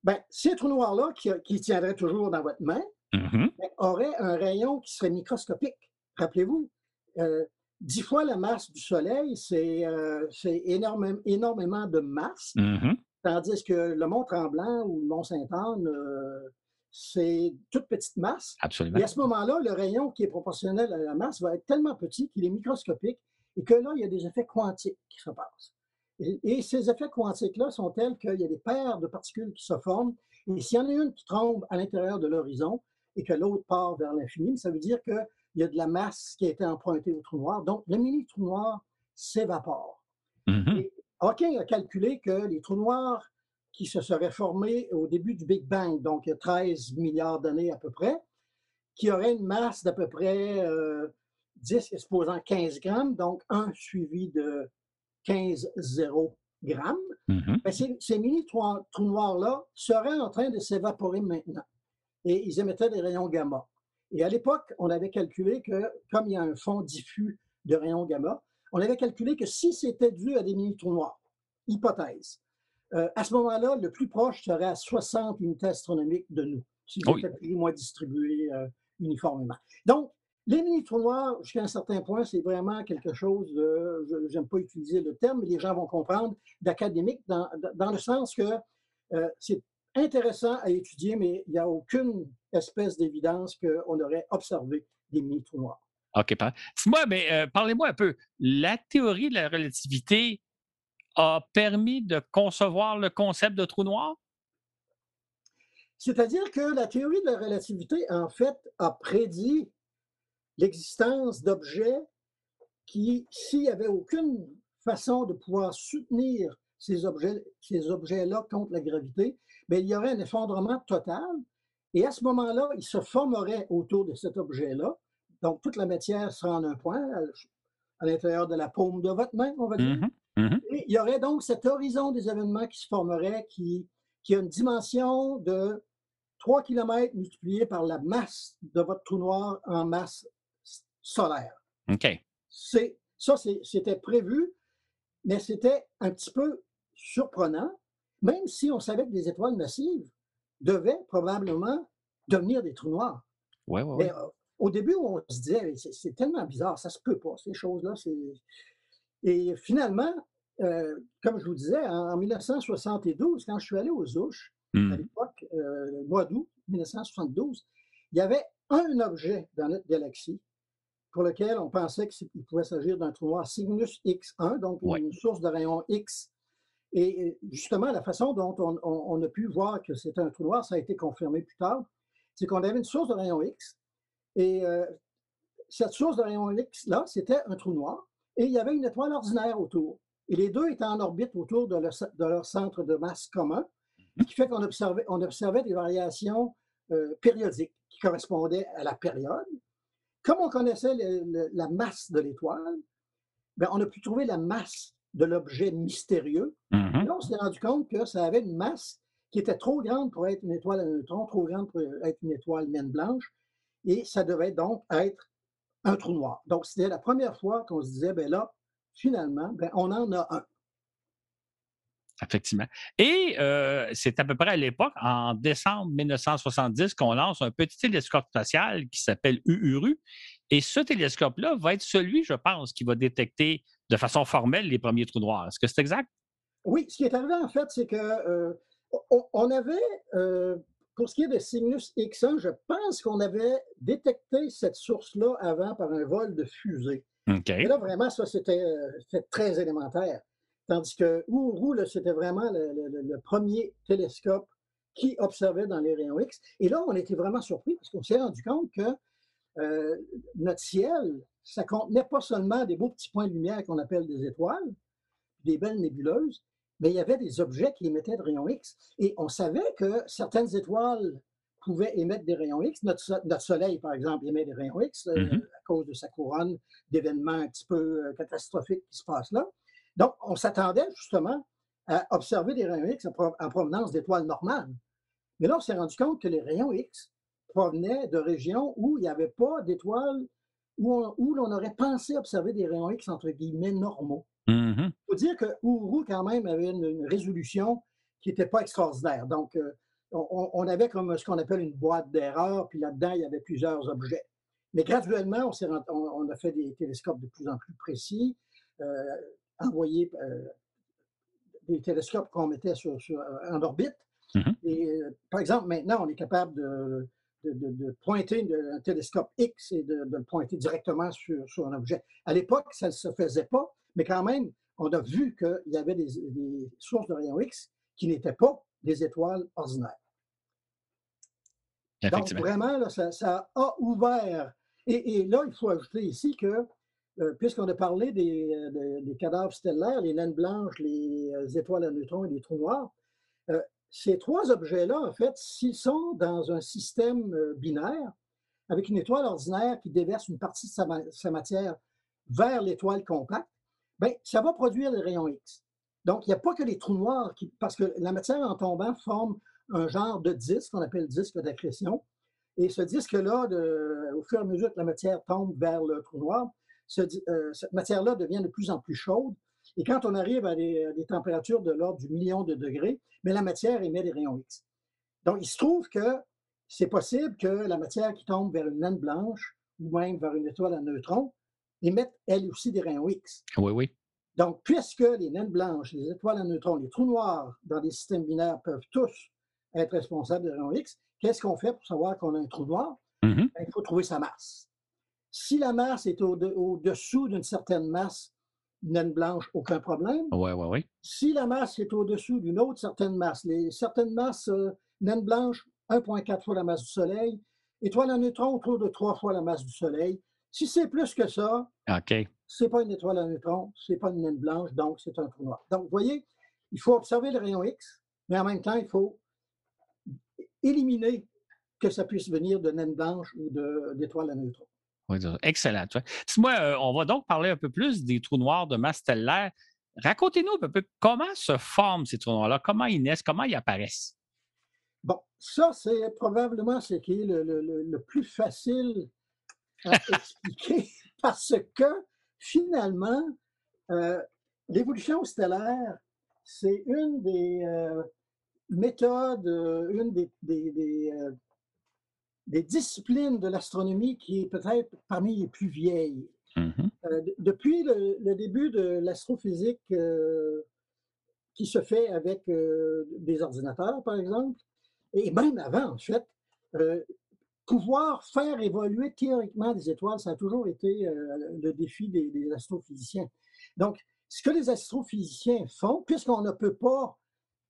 Ben, ces trous noirs-là, qui, qui tiendraient toujours dans votre main, Mhm. ben, auraient un rayon qui serait microscopique. Rappelez-vous, euh, dix fois la masse du Soleil, c'est euh, énorme- énormément de masse, Mhm. tandis que le Mont-Tremblant ou le Mont-Saint-Anne, euh, c'est toute petite masse. Absolument. Et à ce moment-là, le rayon qui est proportionnel à la masse va être tellement petit qu'il est microscopique et que là, il y a des effets quantiques qui se passent. Et, et ces effets quantiques-là sont tels qu'il y a des paires de particules qui se forment. Et s'il y en a une qui tombe à l'intérieur de l'horizon et que l'autre part vers l'infini, ça veut dire qu'il y a de la masse qui a été empruntée au trou noir. Donc, le mini-trou noir s'évapore. Et Hawking a calculé que les trous noirs qui se seraient formés au début du Big Bang, donc il y a 13 milliards d'années à peu près, qui auraient une masse d'à peu près euh, 10 exposant 15 grammes, donc 1 suivi de 15 0 grammes, Mhm. ben, ces, ces mini trous, trous noirs-là seraient en train de s'évaporer maintenant. Et ils émettaient des rayons gamma. Et à l'époque, on avait calculé que, comme il y a un fond diffus de rayons gamma, on avait calculé que si c'était dû à des mini trous noirs, hypothèse, euh, à ce moment-là, le plus proche serait à 60 unités astronomiques de nous, s'ils Oui. étaient plus ou moins distribués euh, uniformément. Donc, les mini trous noirs, jusqu'à un certain point, c'est vraiment quelque chose de, je n'aime pas utiliser le terme, mais les gens vont comprendre, d'académique, dans, dans le sens que euh, c'est intéressant à étudier, mais il n'y a aucune espèce d'évidence qu'on aurait observé des mini trous noirs. OK. Dis-moi, mais euh, parlez-moi un peu. La théorie de la relativité a permis de concevoir le concept de trou noir? C'est-à-dire que la théorie de la relativité, en fait, a prédit l'existence d'objets qui, s'il n'y avait aucune façon de pouvoir soutenir ces objets, ces objets-là contre la gravité, bien, il y aurait un effondrement total. Et à ce moment-là, il se formerait autour de cet objet-là. Donc, toute la matière sera en un point, à, l'intérieur de la paume de votre main, on va dire. Mhm. Mhm. Et il y aurait donc cet horizon des événements qui se formerait, qui, qui a une dimension de 3 km multiplié par la masse de votre trou noir en masse solaire. OK. C'est, ça, c'était prévu, mais c'était un petit peu surprenant, même si on savait que des étoiles massives devaient probablement devenir des trous noirs. Ouais, ouais, ouais. Mais, euh, au début, on se disait, c'est tellement bizarre, ça se peut pas, ces choses-là. c'est- Et finalement, euh, comme je vous disais, en, en 1972, quand je suis allé aux Ouches, à Mhm. l'époque, euh, le mois d'août 1972, il y avait un objet dans notre galaxie pour lequel on pensait qu'il pouvait s'agir d'un trou noir Cygnus X1, donc Ouais. une source de rayon X. Et justement, la façon dont on, a pu voir que c'était un trou noir, ça a été confirmé plus tard, c'est qu'on avait une source de rayon X. Et euh, cette source de rayon X-là, c'était un trou noir. Et il y avait une étoile ordinaire autour. Et les deux étaient en orbite autour de leur, centre de masse commun, ce qui fait qu'on observait, on observait des variations euh, périodiques qui correspondaient à la période. Comme on connaissait la masse de l'étoile, ben, on a pu trouver la masse de l'objet mystérieux. Mhm. Et là, on s'est rendu compte que ça avait une masse qui était trop grande pour être une étoile à neutrons, trop grande pour être une étoile naine blanche, et ça devait donc être un trou noir. Donc, c'était la première fois qu'on se disait, ben là, finalement, ben, on en a un. Effectivement. Et euh, c'est à peu près à l'époque, en décembre 1970, qu'on lance un petit télescope spatial qui s'appelle UURU. Et ce télescope-là va être celui, je pense, qui va détecter de façon formelle les premiers trous noirs. Est-ce que c'est exact? Oui, ce qui est arrivé, en fait, c'est que euh, on, on avait, euh, pour ce qui est de Cygnus X1, je pense qu'on avait détecté cette source-là avant par un vol de fusée. Et là, vraiment, ça, c'était très élémentaire. Tandis que Ouru, c'était vraiment le, premier télescope qui observait dans les rayons X. Et là, on était vraiment surpris parce qu'on s'est rendu compte que notre ciel, ça contenait pas seulement des beaux petits points de lumière qu'on appelle des étoiles, des belles nébuleuses, mais il y avait des objets qui émettaient des rayons X. Et on savait que certaines étoiles pouvaient émettre des rayons X. Notre, Soleil, par exemple, émet des rayons X euh, mm-hmm. à cause de sa couronne d'événements un petit peu euh, catastrophiques qui se passent là. Donc, on s'attendait justement à observer des rayons X en provenance d'étoiles normales. Mais là, on s'est rendu compte que les rayons X provenaient de régions où il n'y avait pas d'étoiles, où l'on aurait pensé observer des rayons X, entre guillemets, normaux. Mm-hmm. Il faut dire que Ouru, quand même, avait une, résolution qui n'était pas extraordinaire. Donc, euh, on, avait comme ce qu'on appelle une boîte d'erreur, puis là-dedans, il y avait plusieurs objets. Mais graduellement, on, a fait des télescopes de plus en plus précis, euh, envoyé euh, des télescopes qu'on mettait sur, en orbite. Mm-hmm. Et par exemple, maintenant, on est capable de, pointer un télescope X et de, le pointer directement sur, sur un objet. À l'époque, ça ne se faisait pas. Mais quand même, on a vu qu'il y avait des, sources de rayons X qui n'étaient pas des étoiles ordinaires. Donc, vraiment, ça, a ouvert. Et, là, il faut ajouter ici que, euh, puisqu'on a parlé euh, des, cadavres stellaires, les naines blanches, les euh, étoiles à neutrons et les trous noirs, ces trois objets-là, en fait, s'ils sont dans un système binaire, avec une étoile ordinaire qui déverse une partie de sa matière vers l'étoile compacte, Bien, ça va produire des rayons X. Donc, il n'y a pas que les trous noirs, parce que la matière en tombant forme un genre de disque qu'on appelle disque d'accrétion. Et ce disque-là, au fur et à mesure que la matière tombe vers le trou noir, euh, cette matière-là devient de plus en plus chaude. Et quand on arrive à des, températures de l'ordre du million de degrés, mais la matière émet des rayons X. Donc, il se trouve que c'est possible que la matière qui tombe vers une naine blanche ou même vers une étoile à neutrons émettent elles aussi des rayons X. Oui, oui. Donc, puisque les naines blanches, les étoiles à neutrons, les trous noirs dans des systèmes binaires peuvent tous être responsables des rayons X, qu'est-ce qu'on fait pour savoir qu'on a un trou noir? Mm-hmm. Ben, il faut trouver sa masse. Si la masse est au-dessous d'une certaine masse, naine blanche, aucun problème. Oui, oui, oui. Si la masse est au-dessous d'une autre certaine masse, les certaines masses, euh, naine blanche, 1,4 fois la masse du Soleil, étoile à neutrons autour de 3 fois la masse du Soleil, si c'est plus que ça, OK. c'est pas une étoile à neutrons, c'est pas une naine blanche, donc c'est un trou noir. Donc, vous voyez, il faut observer le rayon X, mais en même temps, il faut éliminer que ça puisse venir de naine blanche ou d'étoile à neutrons. Oui, excellent. Dis-moi, euh, on va donc parler un peu plus des trous noirs de masse stellaire. Racontez-nous un peu comment se forment ces trous noirs-là, comment ils naissent, comment ils apparaissent? Bon, ça, c'est probablement ce qui est le plus facile à expliquer parce que finalement, euh, l'évolution stellaire, c'est une des euh, méthodes, une des, des, disciplines de l'astronomie qui est peut-être parmi les plus vieilles. Mm-hmm. depuis le, début de l'astrophysique qui se fait avec des ordinateurs, par exemple, et même avant, en fait, pouvoir faire évoluer théoriquement des étoiles, ça a toujours été euh, le défi des, astrophysiciens. Donc, ce que les astrophysiciens font, puisqu'on ne peut pas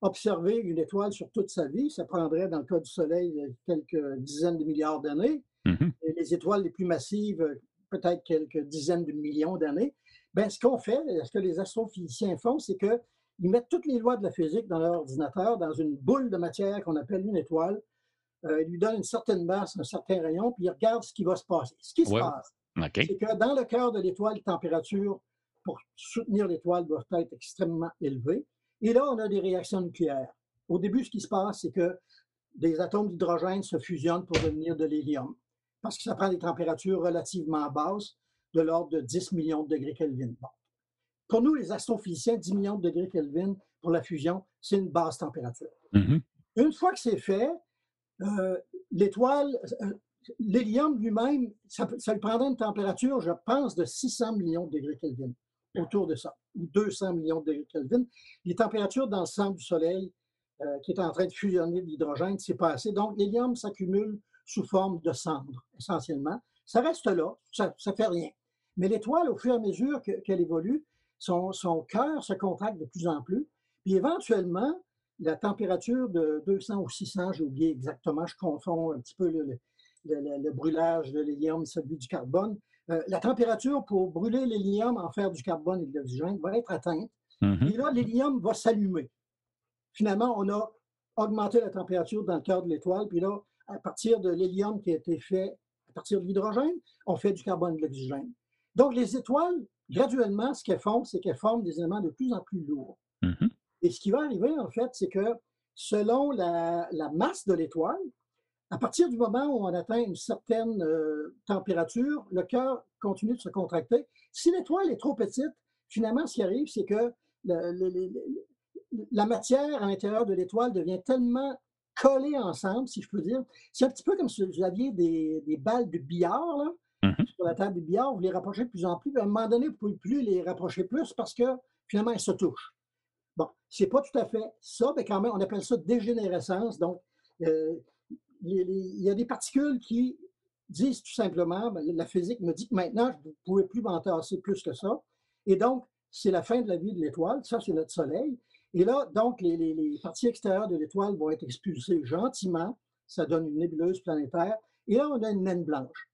observer une étoile sur toute sa vie, ça prendrait dans le cas du Soleil quelques dizaines de milliards d'années, mm-hmm. et les étoiles les plus massives, peut-être quelques dizaines de millions d'années. Bien, ce qu'on fait, ce que les astrophysiciens font, c'est qu'ils mettent toutes les lois de la physique dans leur ordinateur, dans une boule de matière qu'on appelle une étoile, euh, il lui donne une certaine masse, un certain rayon, puis il regarde ce qui va se passer. Ce qui se passe, c'est que dans le cœur de l'étoile, la température pour soutenir l'étoile doit être extrêmement élevée. Et là, on a des réactions nucléaires. Au début, ce qui se passe, c'est que des atomes d'hydrogène se fusionnent pour devenir de l'hélium, parce que ça prend des températures relativement basses, de l'ordre de 10 millions de degrés Kelvin. Pour nous, les astrophysiciens, 10 millions de degrés Kelvin pour la fusion, c'est une basse température. Mm-hmm. Une fois que c'est fait, euh, l'étoile, euh, l'hélium lui-même, ça, lui prendrait une température, je pense, de 600 millions de degrés Kelvin, autour de ça, ou 200 millions de Kelvin. Les températures dans le centre du Soleil, euh, qui est en train de fusionner de l'hydrogène, c'est pas assez. Donc, l'hélium s'accumule sous forme de cendres, essentiellement. Ça reste là, ça ne fait rien. Mais l'étoile, au fur et à mesure qu'elle évolue, son, son cœur se contracte de plus en plus. Puis éventuellement, la température de 200 ou 600, j'ai oublié exactement, je confonds un petit peu le, le, brûlage de l'hélium et celui du carbone. Euh, la température pour brûler l'hélium, en faire du carbone et de l'oxygène, va être atteinte. Mm-hmm. Et là, l'hélium va s'allumer. Finalement, on a augmenté la température dans le cœur de l'étoile. Puis là, à partir de l'hélium qui a été fait à partir de l'hydrogène, on fait du carbone et de l'oxygène. Donc, les étoiles, graduellement, ce qu'elles font, c'est qu'elles forment des éléments de plus en plus lourds. Mm-hmm. Et ce qui va arriver, en fait, c'est que selon la, masse de l'étoile, à partir du moment où on atteint une certaine euh, température, le cœur continue de se contracter. Si l'étoile est trop petite, finalement, ce qui arrive, c'est que la matière à l'intérieur de l'étoile devient tellement collée ensemble, si je peux dire. C'est un petit peu comme si vous aviez des, balles de billard là, mm-hmm. sur la table de billard, vous les rapprochez de plus en plus. À un moment donné, vous ne pouvez plus les rapprocher plus parce que finalement, elles se touchent. Bon, c'est pas tout à fait ça, mais quand même, on appelle ça dégénérescence. Donc, euh, il y a des particules qui disent tout simplement, ben, la physique me dit que maintenant, vous ne pouvez plus m'entasser plus que ça. Et donc, c'est la fin de la vie de l'étoile. Ça, c'est notre Soleil. Et là, donc, les, les parties extérieures de l'étoile vont être expulsées gentiment. Ça donne une nébuleuse planétaire. Et là, on a une naine blanche.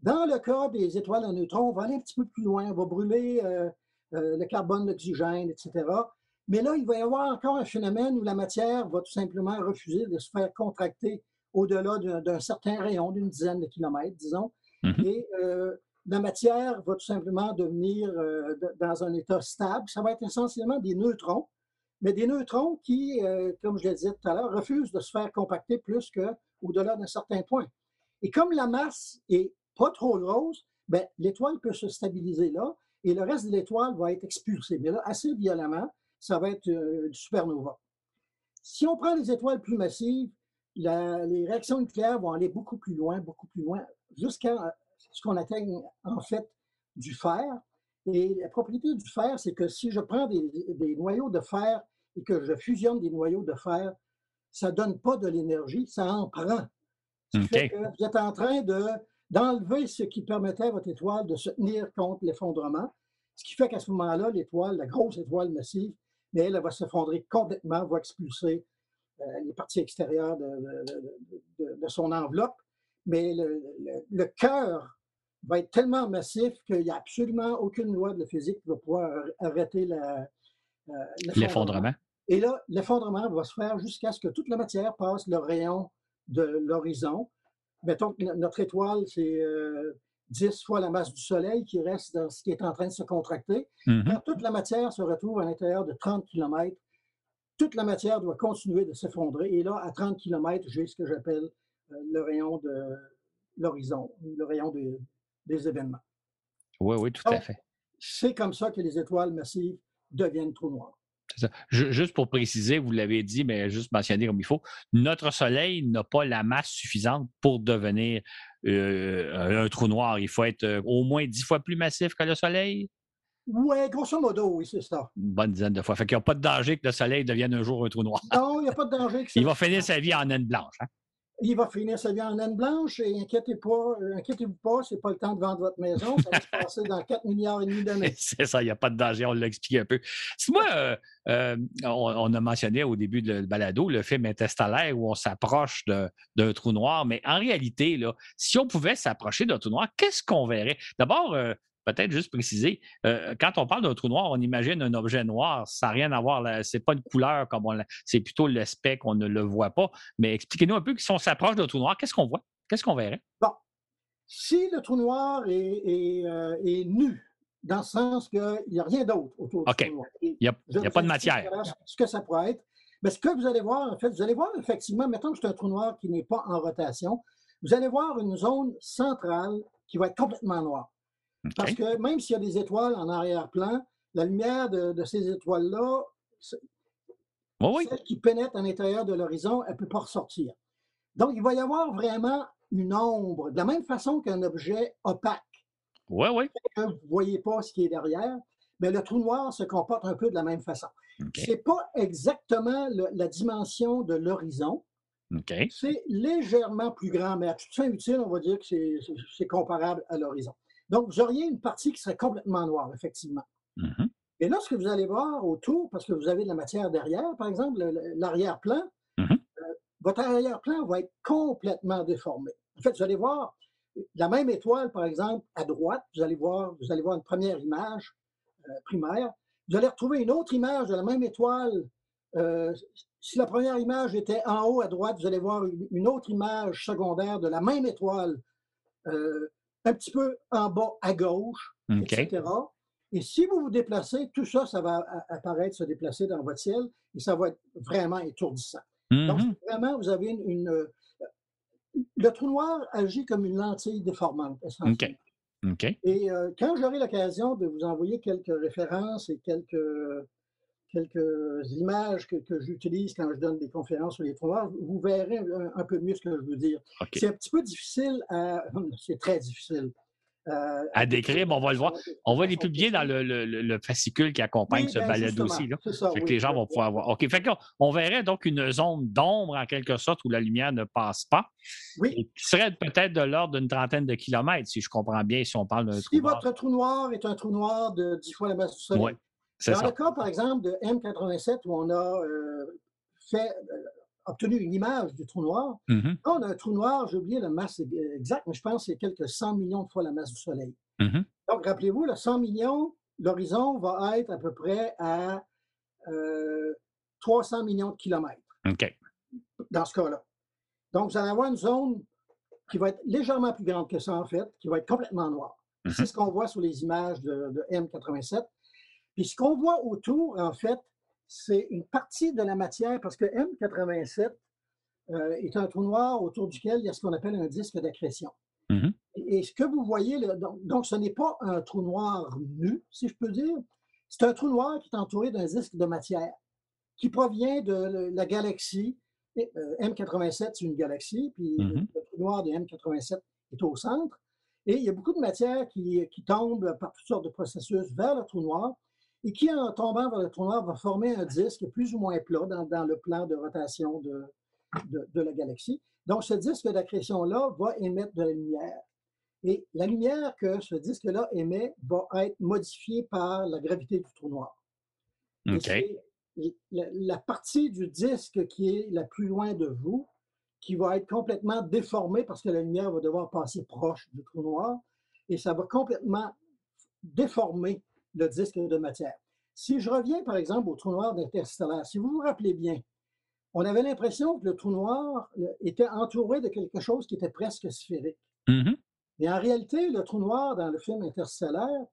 Dans le cas des étoiles à neutrons, on va aller un petit peu plus loin. On va brûler euh, euh, le carbone, l'oxygène, etc. Mais là, il va y avoir encore un phénomène où la matière va tout simplement refuser de se faire contracter au-delà d'un certain rayon, d'une dizaine de kilomètres, disons. Mm-hmm. Et euh, la matière va tout simplement devenir euh, dans un état stable. Ça va être essentiellement des neutrons, mais des neutrons qui, euh, comme je l'ai dit tout à l'heure, refusent de se faire compacter plus qu'au-delà d'un certain point. Et comme la masse est pas trop grosse, ben, l'étoile peut se stabiliser là et le reste de l'étoile va être expulsé, mais là, assez violemment ça va être une supernova. Si on prend les étoiles plus massives, les réactions nucléaires vont aller beaucoup plus loin, beaucoup plus loin, jusqu'à ce qu'on atteigne en fait du fer. Et la propriété du fer, c'est que si je prends des, noyaux de fer et que je fusionne des noyaux de fer, ça ne donne pas de l'énergie, ça en prend. Qui fait que vous êtes en train de, d'enlever ce qui permettait à votre étoile de se tenir contre l'effondrement. Ce qui fait qu'à ce moment-là, l'étoile, la grosse étoile massive, mais elle, va s'effondrer complètement, va expulser les parties extérieures de, son enveloppe. Mais le, cœur va être tellement massif qu'il n'y a absolument aucune loi de la physique qui va pouvoir arrêter euh, l'effondrement. Et là, l'effondrement va se faire jusqu'à ce que toute la matière passe le rayon de l'horizon. Mettons que notre étoile, c'est euh, 10 fois la masse du Soleil qui reste dans ce qui est en train de se contracter. Mm-hmm. Quand toute la matière se retrouve à l'intérieur de 30 km, toute la matière doit continuer de s'effondrer. Et là, à 30 km, j'ai ce que j'appelle euh, le rayon de l'horizon, le rayon des événements. Oui, oui, tout à fait. C'est comme ça que les étoiles massives deviennent trous noirs. Juste pour préciser, vous l'avez dit, mais juste mentionner comme il faut, notre Soleil n'a pas la masse suffisante pour devenir euh, un trou noir. Il faut être euh, au moins dix fois plus massif que le Soleil. Oui, grosso modo, oui, c'est ça. Une bonne dizaine de fois. Fait qu'il n'y a pas de danger que le Soleil devienne un jour un trou noir. Non, il n'y a pas de danger. il va finir sa vie en naine blanche. Hein? il va finir sa vie en naine blanche et inquiétez pas, euh, inquiétez-vous pas, c'est pas le temps de vendre votre maison, ça va se passer dans 4 milliards et demi d'années. c'est ça, il n'y a pas de danger, on l'a expliqué un peu. Moi, euh, euh, on, a mentionné au début de balado le film interstellaire où on s'approche d'un trou noir, mais en réalité, là, si on pouvait s'approcher d'un trou noir, qu'est-ce qu'on verrait? D'abord, peut-être juste préciser, euh, quand on parle d'un trou noir, on imagine un objet noir. Ça n'a rien à voir, c'est pas une couleur comme on c'est plutôt l'aspect qu'on ne le voit pas. Mais expliquez-nous un peu si on s'approche d'un trou noir, qu'est-ce qu'on voit? Qu'est-ce qu'on verrait? Bon. Si le trou noir est, euh, nu, dans le sens qu'il n'y a rien d'autre autour du trou noir. Il n'y a, pas de matière. Ce que ça pourrait être. Mais ce que vous allez voir, en fait, vous allez voir effectivement, mettons que c'est un trou noir qui n'est pas en rotation, vous allez voir une zone centrale qui va être complètement noire. Parce que même s'il y a des étoiles en arrière-plan, la lumière de, ces étoiles-là, celle qui pénètre à l'intérieur de l'horizon, elle ne peut pas ressortir. Donc, il va y avoir vraiment une ombre, de la même façon qu'un objet opaque. Oui, oui. Vous ne voyez pas ce qui est derrière, mais le trou noir se comporte un peu de la même façon. Ce n'est pas exactement la dimension de l'horizon, C'est légèrement plus grand, mais à toute fin utile, on va dire que c'est comparable à l'horizon. Donc, vous auriez une partie qui serait complètement noire, effectivement. Mm-hmm. Et lorsque vous allez voir autour, parce que vous avez de la matière derrière, par exemple, l'arrière-plan, mm-hmm. euh, votre arrière-plan va être complètement déformé. En fait, vous allez voir la même étoile, par exemple, à droite, vous allez voir, vous allez voir une première image euh, primaire. Vous allez retrouver une autre image de la même étoile. Euh, si la première image était en haut à droite, vous allez voir une, autre image secondaire de la même étoile un petit peu en bas à gauche, etc. Et si vous vous déplacez, tout ça, ça va apparaître, se déplacer dans votre ciel et ça va être vraiment étourdissant. Donc, mm-hmm. vraiment, vous avez une, euh, Le trou noir agit comme une lentille déformante, essentiellement. Et euh, quand j'aurai l'occasion de vous envoyer quelques références et quelques, quelques images que, j'utilise quand je donne des conférences sur les trous noirs, vous verrez un, peu mieux ce que je veux dire. C'est un petit peu difficile à. C'est très difficile euh, à décrire, on va le voir. On va les publier dans le, fascicule qui accompagne ce ben, balade aussi. Là. fait que les gens vont pouvoir voir. OK. Fait on verrait donc une zone d'ombre, en quelque sorte, où la lumière ne passe pas. Oui. Et qui serait peut-être de l'ordre d'une trentaine de kilomètres, si je comprends bien, si on parle d'un trou noir. Si votre trou noir est un trou noir de 10 fois la masse du Soleil. Dans le cas, par exemple, de M87, où on a euh, fait euh, obtenu une image du trou noir. Mm-hmm. on a un trou noir, j'ai oublié la masse exacte, mais je pense que c'est quelques 100 millions de fois la masse du Soleil. Mm-hmm. Donc, rappelez-vous, le 100 millions, l'horizon va être à peu près à 300 euh, millions de kilomètres. Dans ce cas-là. Donc, vous allez avoir une zone qui va être légèrement plus grande que ça, en fait, qui va être complètement noire. Mm-hmm. C'est ce qu'on voit sur les images de, de M87. Puis ce qu'on voit autour, en fait, c'est une partie de la matière, parce que M87 euh, est un trou noir autour duquel il y a ce qu'on appelle un disque d'accrétion. Mm-hmm. Et, ce que vous voyez, donc, ce n'est pas un trou noir nu, si je peux dire. C'est un trou noir qui est entouré d'un disque de matière qui provient de la galaxie. Euh, M87, c'est une galaxie, puis le, mm-hmm. trou noir de M87 est au centre. Et il y a beaucoup de matière qui, qui tombe par toutes sortes de processus vers le trou noir et qui, en tombant vers le trou noir, va former un disque plus ou moins plat dans, le plan de rotation de, de, la galaxie. Donc, ce disque d'accrétion-là va émettre de la lumière. Et la lumière que ce disque-là émet va être modifiée par la gravité du trou noir. La, la, partie du disque qui est la plus loin de vous, qui va être complètement déformée parce que la lumière va devoir passer proche du trou noir, et ça va complètement déformer le disque de matière. Si je reviens, par exemple, au trou noir d'Interstellaire, si vous vous rappelez bien, on avait l'impression que le trou noir était entouré de quelque chose qui était presque sphérique. Mm-hmm. Mais en réalité, le trou noir dans le film Interstellaire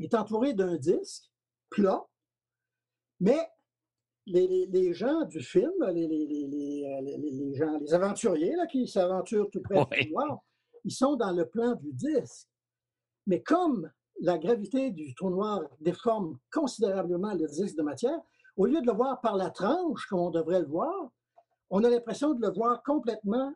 est entouré d'un disque plat, mais les, gens du film, les, les, gens, les aventuriers là, qui s'aventurent tout près du trou noir, ils sont dans le plan du disque. Mais comme la gravité du trou noir déforme considérablement le disque de matière, au lieu de le voir par la tranche, comme on devrait le voir, on a l'impression de le voir complètement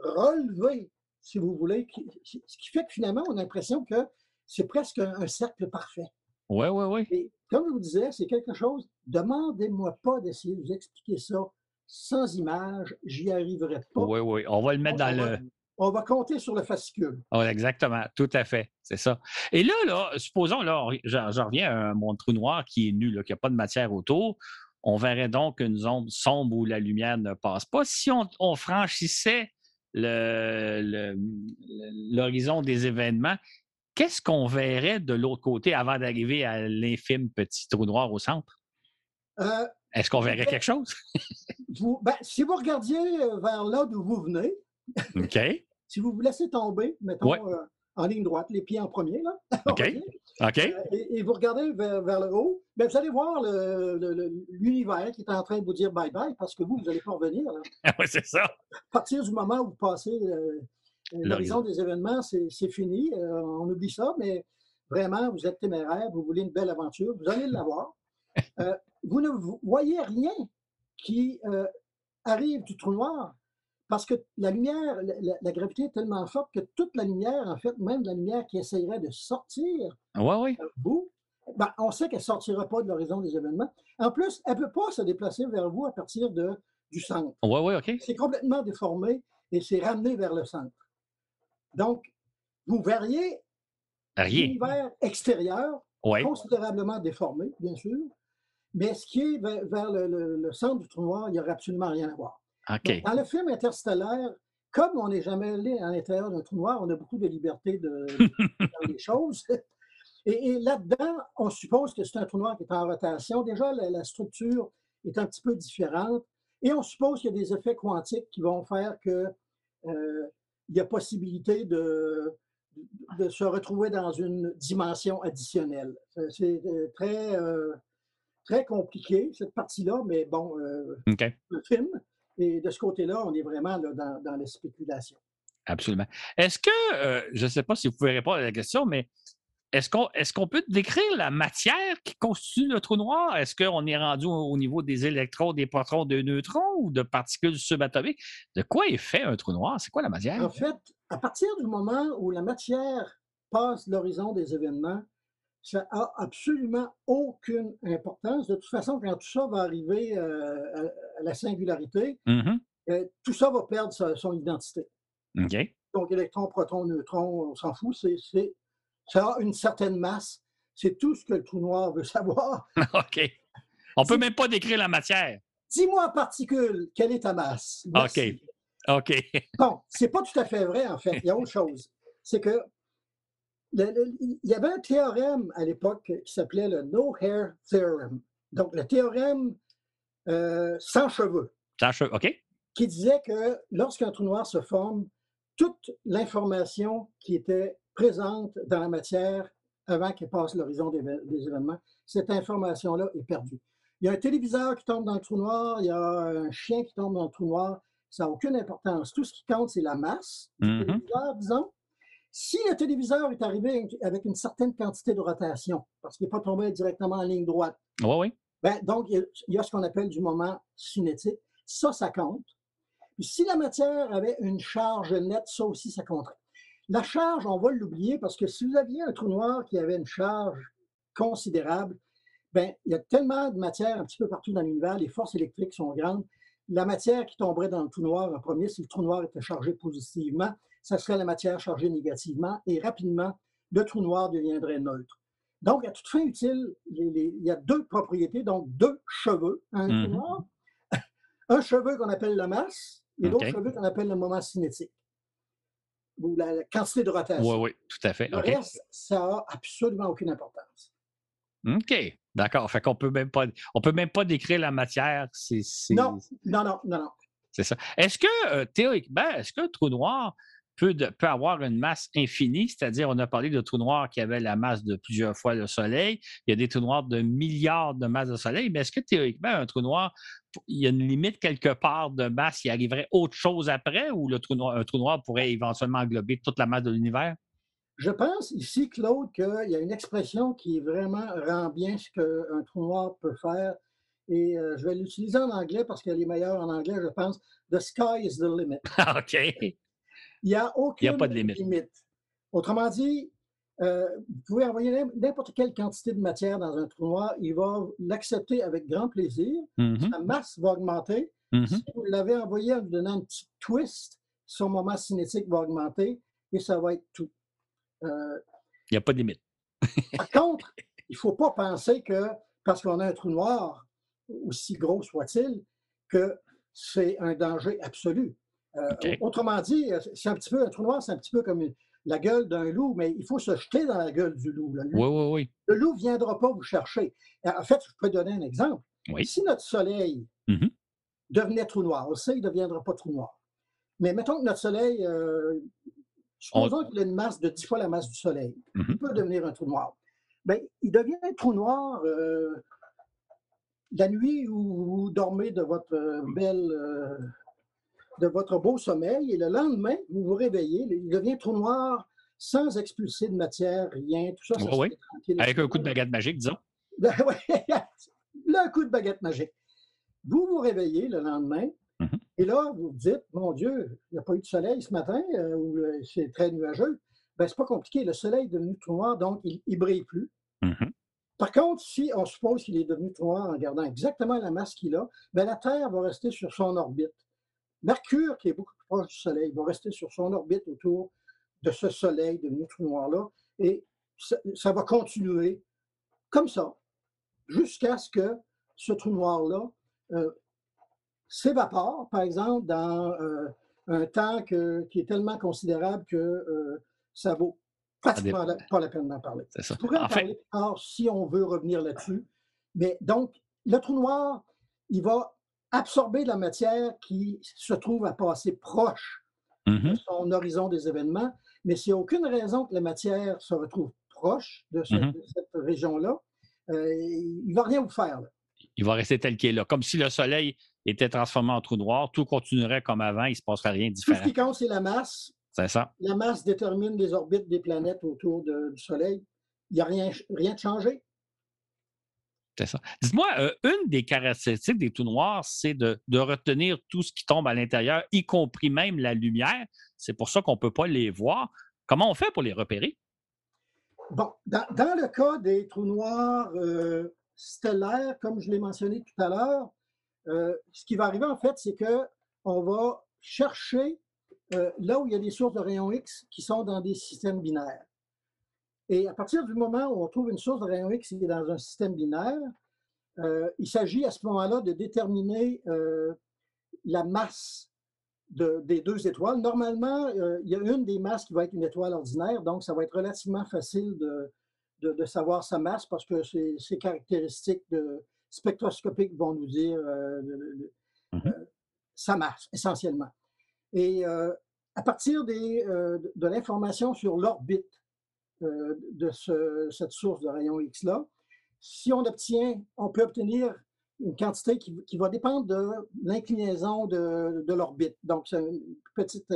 relevé, si vous voulez, ce qui fait que finalement, on a l'impression que c'est presque un, cercle parfait. Oui, oui, oui. Et comme je vous disais, c'est quelque chose, demandez-moi pas d'essayer de vous expliquer ça sans image, j'y arriverai pas. Oui, oui, on va le mettre dans le on va compter sur le fascicule. exactement, tout à fait, c'est ça. Et là, là, supposons, là, je, reviens à mon trou noir qui est nu, là, qui n'a pas de matière autour. On verrait donc une zone sombre où la lumière ne passe pas. Si on, franchissait l'horizon des événements, qu'est-ce qu'on verrait de l'autre côté avant d'arriver à l'infime petit trou noir au centre? Euh, Est-ce qu'on verrait quelque chose? Ben, si vous regardiez euh, vers là d'où vous venez, OK. Si vous vous laissez tomber, mettons, euh, en ligne droite, les pieds en premier, là. OK. OK? Euh, et, vous regardez vers, le haut, bien, vous allez voir l'univers qui est en train de vous dire bye-bye parce que vous, vous n'allez pas revenir. oui, c'est ça. À partir du moment où vous passez euh, l'horizon des événements, c'est fini. on oublie ça, mais vraiment, vous êtes téméraire, vous voulez une belle aventure, vous allez l'avoir. vous ne voyez rien qui arrive du trou noir parce que la lumière, la, gravité est tellement forte que toute la lumière, en fait, même la lumière qui essayerait de sortir ouais, vous, ben, on sait qu'elle ne sortira pas de l'horizon des événements. En plus, elle ne peut pas se déplacer vers vous à partir de du centre. Oui, oui, OK. C'est complètement déformé et c'est ramené vers le centre. Donc, vous verriez l'univers extérieur considérablement déformé, bien sûr, mais ce qui est vers, vers le, le- le centre du trou noir, il n'y aurait absolument rien à voir. Donc, dans le film interstellaire, comme on n'est jamais allé à l'intérieur d'un trou noir, on a beaucoup de liberté de, de faire les choses. Et, et là-dedans, on suppose que c'est un trou noir qui est en rotation. Déjà, la, la structure est un petit peu différente. Et on suppose qu'il y a des effets quantiques qui vont faire que euh, il y a possibilité de, de se retrouver dans une dimension additionnelle. C'est- euh, très, euh, très compliqué, cette partie-là, mais bon, euh, le film. Et de ce côté-là, on est vraiment là, dans, dans les spéculations. Absolument. Est-ce que, euh, je ne sais pas si vous pouvez répondre à la question, mais est-ce qu'on est peut décrire la matière qui constitue le trou noir? Est-ce qu'on est rendu au, au niveau des électrons, des protons, des neutrons ou de particules subatomiques? De quoi est fait un trou noir? C'est quoi la matière? En fait, à partir du moment où la matière passe l'horizon des événements, ça a absolument aucune importance. De toute façon, quand tout ça va arriver euh, à, à la singularité, Mhm. euh, tout ça va perdre sa- son identité. OK. Donc, électrons, protons, neutrons, on s'en fout. c'est ça a une certaine masse. C'est tout ce que le trou noir veut savoir. OK. On peut C'est- même pas décrire la matière. Dis-moi en particule, quelle est ta masse? Merci. OK. Bon, c'est pas tout à fait vrai, en fait. Il y a autre chose. C'est que il y avait un théorème à l'époque qui s'appelait le No Hair Theorem. Donc, le théorème euh, sans cheveux, Tâche- OK. qui disait que lorsqu'un trou noir se forme, toute l'information qui était présente dans la matière avant qu'elle passe l'horizon des, des événements, cette information-là est perdue. Il y a un téléviseur qui tombe dans le trou noir, il y a un chien qui tombe dans le trou noir, ça n'a aucune importance. Tout ce qui compte, c'est la masse du Mhm. téléviseur, disons. Si le téléviseur est arrivé avec une certaine quantité de rotation, parce qu'il n'est pas tombé directement en ligne droite, Oui, oui. ben, donc, il y a- ce qu'on appelle du moment cinétique. Ça, ça compte. Puis si la matière avait une charge nette, ça aussi, ça compterait. La charge, on va l'oublier parce que si vous aviez un trou noir qui avait une charge considérable, ben, il y a tellement de matière un petit peu partout dans l'univers, les forces électriques sont grandes. La matière qui tomberait dans le trou noir en premier, si le trou noir était chargé positivement, ça serait la matière chargée négativement et rapidement, le trou noir deviendrait neutre. Donc, à toute fin utile, les- les- il y a deux propriétés, donc deux cheveux, un trou Mhm. noir, un cheveu qu'on appelle la masse et l'autre cheveu qu'on appelle le moment cinétique, ou la, la quantité de rotation. Oui, oui, tout à fait. Le reste, ça n'a absolument aucune importance. OK. D'accord. Fait qu'on peut même pas, on peut même pas décrire la matière. Non, non, non, non, non. C'est ça. Est-ce que, euh, théoriquement, est-ce qu'un trou noir peut, de- peut avoir une masse infinie? C'est-à-dire, on a parlé de trous noirs qui avaient la masse de plusieurs fois le Soleil. Il y a des trous noirs de milliards de masses de Soleil. Mais est-ce que, théoriquement, un trou noir, il y a une limite quelque part de masse? Il arriverait autre chose après ou le trou noir, un trou noir pourrait éventuellement englober toute la masse de l'univers? Je pense ici, Claude, qu'il y a une expression qui vraiment rend bien ce qu'un trou noir peut faire. Et euh, je vais l'utiliser en anglais parce qu'elle est meilleure en anglais, je pense. The sky is the limit. OK. Il n'y a aucune pas de limite. Autrement dit, euh, vous pouvez envoyer n'im- n'importe quelle quantité de matière dans un trou noir, il va l'accepter avec grand plaisir. Mhm, Sa masse va augmenter. mhm. Si vous l'avez envoyé en lui donnant un petit twist, son moment cinétique va augmenter et ça va être tout. Euh, Il n'y a pas de limite. par contre, il ne faut pas penser que parce qu'on a un trou noir, aussi gros soit-il, que c'est un danger absolu. Euh. Autrement dit, euh, c'est un petit peu un trou noir, c'est un petit peu comme une- la gueule d'un loup, mais il faut se jeter dans la gueule du loup. Le loup Oui, oui, oui. le loup ne viendra pas vous chercher. En fait, je peux donner un exemple. Oui. Si notre soleil Mhm. devenait trou noir, on le sait, il ne deviendra pas trou noir. Mais mettons que notre soleil, euh, On- supposons qu'il a une masse de 10 fois la masse du soleil, Mhm. il peut devenir un trou noir. Ben, il devient un trou noir euh, la nuit où vous dormez de votre belle, euh, de votre beau sommeil, et le lendemain, vous vous réveillez, il devient trou noir sans expulser de matière, rien, tout ça, ça Oui? Avec un coup de baguette magique, disons. Ben ouais, le coup de baguette magique. Vous vous réveillez le lendemain Mhm. et là, vous vous dites, mon Dieu, il n'y a pas eu de soleil ce matin euh, ou euh, c'est très nuageux. Ben, c'est pas compliqué. Le soleil est devenu tout noir, donc il ne brille plus. Mhm. Par contre, si on suppose qu'il est devenu trou noir en gardant exactement la masse qu'il a, bien, la Terre va rester sur son orbite. Mercure, qui est beaucoup plus proche du Soleil, va rester sur son orbite autour de ce Soleil devenu trou noir-là, et ça, va continuer comme ça, jusqu'à ce que ce trou noir-là euh, s'évapore, par exemple, dans euh, un temps qui est tellement considérable que euh, ça vaut pratiquement pas la peine d'en parler. Ça. pourrais en, parler si on veut revenir là-dessus. Mais donc, le trou noir, il va absorber de la matière qui se trouve à passer proche de mm-hmm. son horizon des événements, mais s'il n'y a aucune raison que la matière se retrouve proche de, mm-hmm. cette région-là, euh, il ne va rien vous faire. Il va rester tel qu'il est là. Comme si le Soleil était transformé en trou noir, tout continuerait comme avant, il ne se passerait rien de différent. Tout ce qui compte, c'est la masse. C'est ça. La masse détermine les orbites des planètes autour du Soleil. Il n'y a rien, rien de changé. Ça. Dites-moi, euh, une des caractéristiques des trous noirs, c'est de, retenir tout ce qui tombe à l'intérieur, y compris même la lumière. C'est pour ça qu'on ne peut pas les voir. Comment on fait pour les repérer? Bon, dans, le cas des trous noirs euh, stellaires, comme je l'ai mentionné tout à l'heure, euh, ce qui va arriver en fait, c'est qu'on va chercher là où il y a des sources de rayons X qui sont dans des systèmes binaires. Et à partir du moment où on trouve une source de rayons X qui est dans un système binaire, euh, il s'agit à ce moment-là de déterminer la masse des deux étoiles. Normalement, il y a une des masses qui va être une étoile ordinaire, donc ça va être relativement facile de, savoir sa masse parce que c'est caractéristique de, spectroscopiques vont nous dire euh, mmh sa masse, essentiellement. Et euh, à partir des, euh, de l'information sur l'orbite de cette source de rayons X-là, si on obtient, on peut obtenir une quantité qui, va dépendre de l'inclinaison de, l'orbite. Donc, c'est une petite.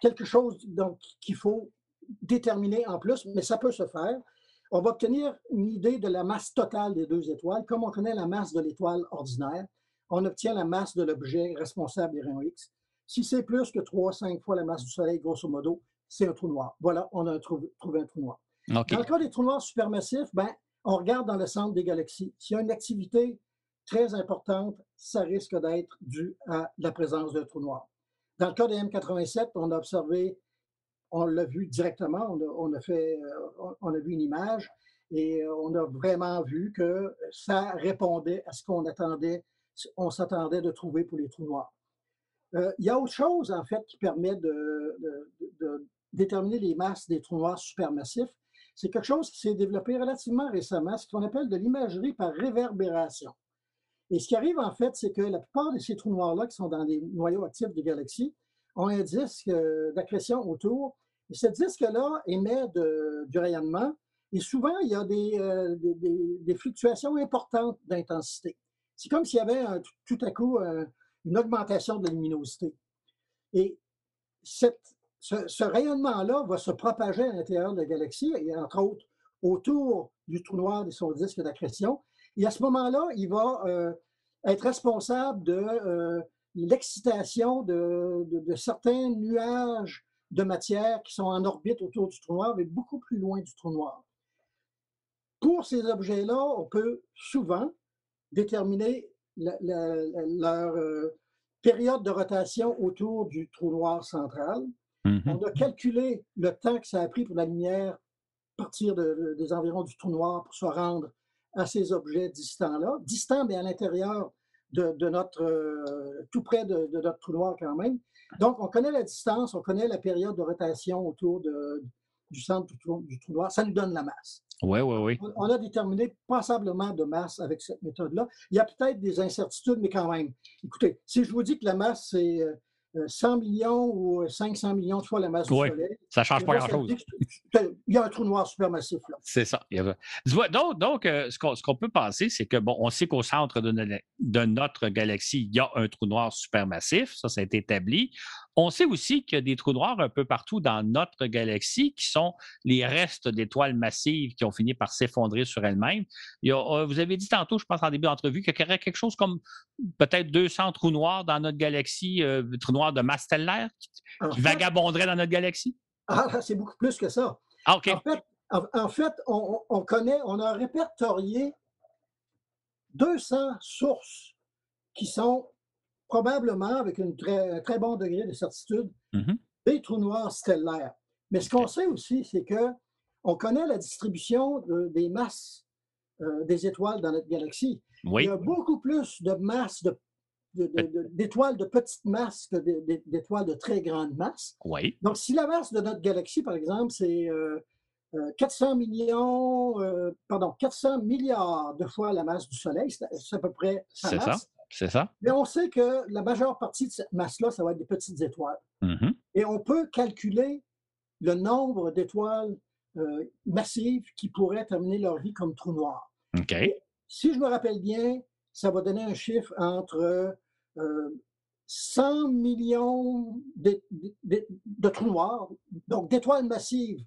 quelque chose qu'il faut déterminer en plus, mais ça peut se faire on va obtenir une idée de la masse totale des deux étoiles. Comme on connaît la masse de l'étoile ordinaire, on obtient la masse de l'objet responsable des rayons X. Si c'est plus que 3-5 fois la masse du Soleil, grosso modo, c'est un trou noir. Voilà, on a trouvé, un trou noir. Dans le cas des trous noirs supermassifs, ben, on regarde dans le centre des galaxies. S'il y a une activité très importante, ça risque d'être dû à la présence d'un trou noir. Dans le cas des M87, on a observé on l'a vu directement, on a, fait, euh, on a vu une image et euh, on a vraiment vu que ça répondait à ce qu'on attendait, on s'attendait de trouver pour les trous noirs. Euh, il y a autre chose, en fait, qui permet de, déterminer les masses des trous noirs supermassifs. C'est quelque chose qui s'est développé relativement récemment, ce qu'on appelle de l'imagerie par réverbération. Et ce qui arrive, en fait, c'est que la plupart de ces trous noirs-là, qui sont dans les noyaux actifs des galaxies, ont un disque d'accrétion autour et ce disque-là émet du rayonnement et souvent, il y a des, euh, fluctuations importantes d'intensité. C'est comme s'il y avait tout à coup une augmentation de la luminosité. Et ce, rayonnement-là va se propager à l'intérieur de la galaxie, et entre autres autour du trou noir de son disque d'accrétion. Et à ce moment-là, il va euh, être responsable de euh, l'excitation de, certains nuages de matière qui sont en orbite autour du trou noir, mais beaucoup plus loin du trou noir. Pour ces objets-là, on peut souvent déterminer leur euh, période de rotation autour du trou noir central. Mm-hmm. On a calculé le temps que ça a pris pour la lumière partir des environs du trou noir pour se rendre à ces objets distants-là. Distants, mais à l'intérieur de, notre, euh, tout près de, notre trou noir quand même. Donc, on connaît la distance, on connaît la période de rotation autour de, du centre du trou, du trou, noir. Ça nous donne la masse. Oui, oui, oui. On, a déterminé passablement de masse avec cette méthode-là. Il y a peut-être des incertitudes, mais quand même. Écoutez, si je vous dis que la masse, c'est euh, 100 euh, millions ou 500 euh, millions de fois la masse du Soleil. Ça ne change pas grand-chose. Il y a un trou noir supermassif là. C'est ça. Donc, donc euh, ce qu'on peut penser, c'est que, bon, on sait qu'au centre de, de, notre galaxie, il y a un trou noir supermassif. Ça, ça a été établi. On sait aussi qu'il y a des trous noirs un peu partout dans notre galaxie qui sont les restes d'étoiles massives qui ont fini par s'effondrer sur elles-mêmes. Euh, vous avez dit tantôt, je pense en début d'entrevue, qu'il y aurait quelque chose comme peut-être 200 trous noirs dans notre galaxie, euh, trous noirs de masse stellaire qui, vagabonderaient dans notre galaxie? Ah, c'est beaucoup plus que ça. Ah, OK. En fait, En, fait, on, connaît, on a répertorié 200 sources qui sont probablement, avec un très bon degré de certitude, mm-hmm. des trous noirs stellaires. Mais ce qu'on sait aussi, c'est que on connaît la distribution des masses euh, des étoiles dans notre galaxie. Il y a beaucoup plus de masses d'étoiles de, petite masse que d'étoiles de très grande masse. Oui. Donc, si la masse de notre galaxie, par exemple, c'est 400 euh, euh, millions, pardon, 400 milliards de fois la masse du Soleil, c'est à peu près sa masse. Ça. C'est ça? Mais on sait que la majeure partie de cette masse-là, ça va être des petites étoiles. Mm-hmm. Et on peut calculer le nombre d'étoiles massives qui pourraient terminer leur vie comme trous noirs. OK. si je me rappelle bien, ça va donner un chiffre entre 100 euh, millions de, trous noirs, donc d'étoiles massives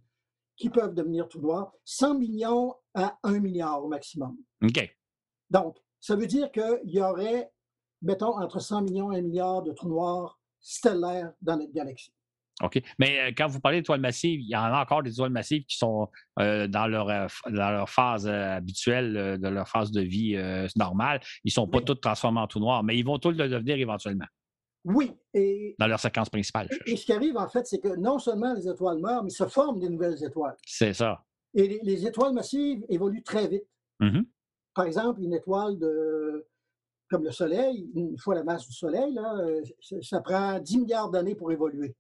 qui peuvent devenir trous noirs, 100 millions à 1 milliard au maximum. OK. Donc, ça veut dire qu'il y aurait, mettons, entre 100 millions et 1 milliard de trous noirs stellaires dans notre galaxie. OK. Mais euh, quand vous parlez d'étoiles massives, il y en a encore des étoiles massives qui sont euh, dans, leur, euh, dans leur phase habituelle, de leur phase de vie normale. Ils ne sont pas tous transformés en tout noir, mais ils vont tous le devenir éventuellement. Oui. Et, dans leur séquence principale. Et, ce qui arrive, en fait, c'est que non seulement les étoiles meurent, mais se forment des nouvelles étoiles. C'est ça. Et les, étoiles massives évoluent très vite. Mm-hmm. Par exemple, une étoile de, comme le Soleil, une fois la masse du Soleil, là, ça prend 10 milliards d'années pour évoluer.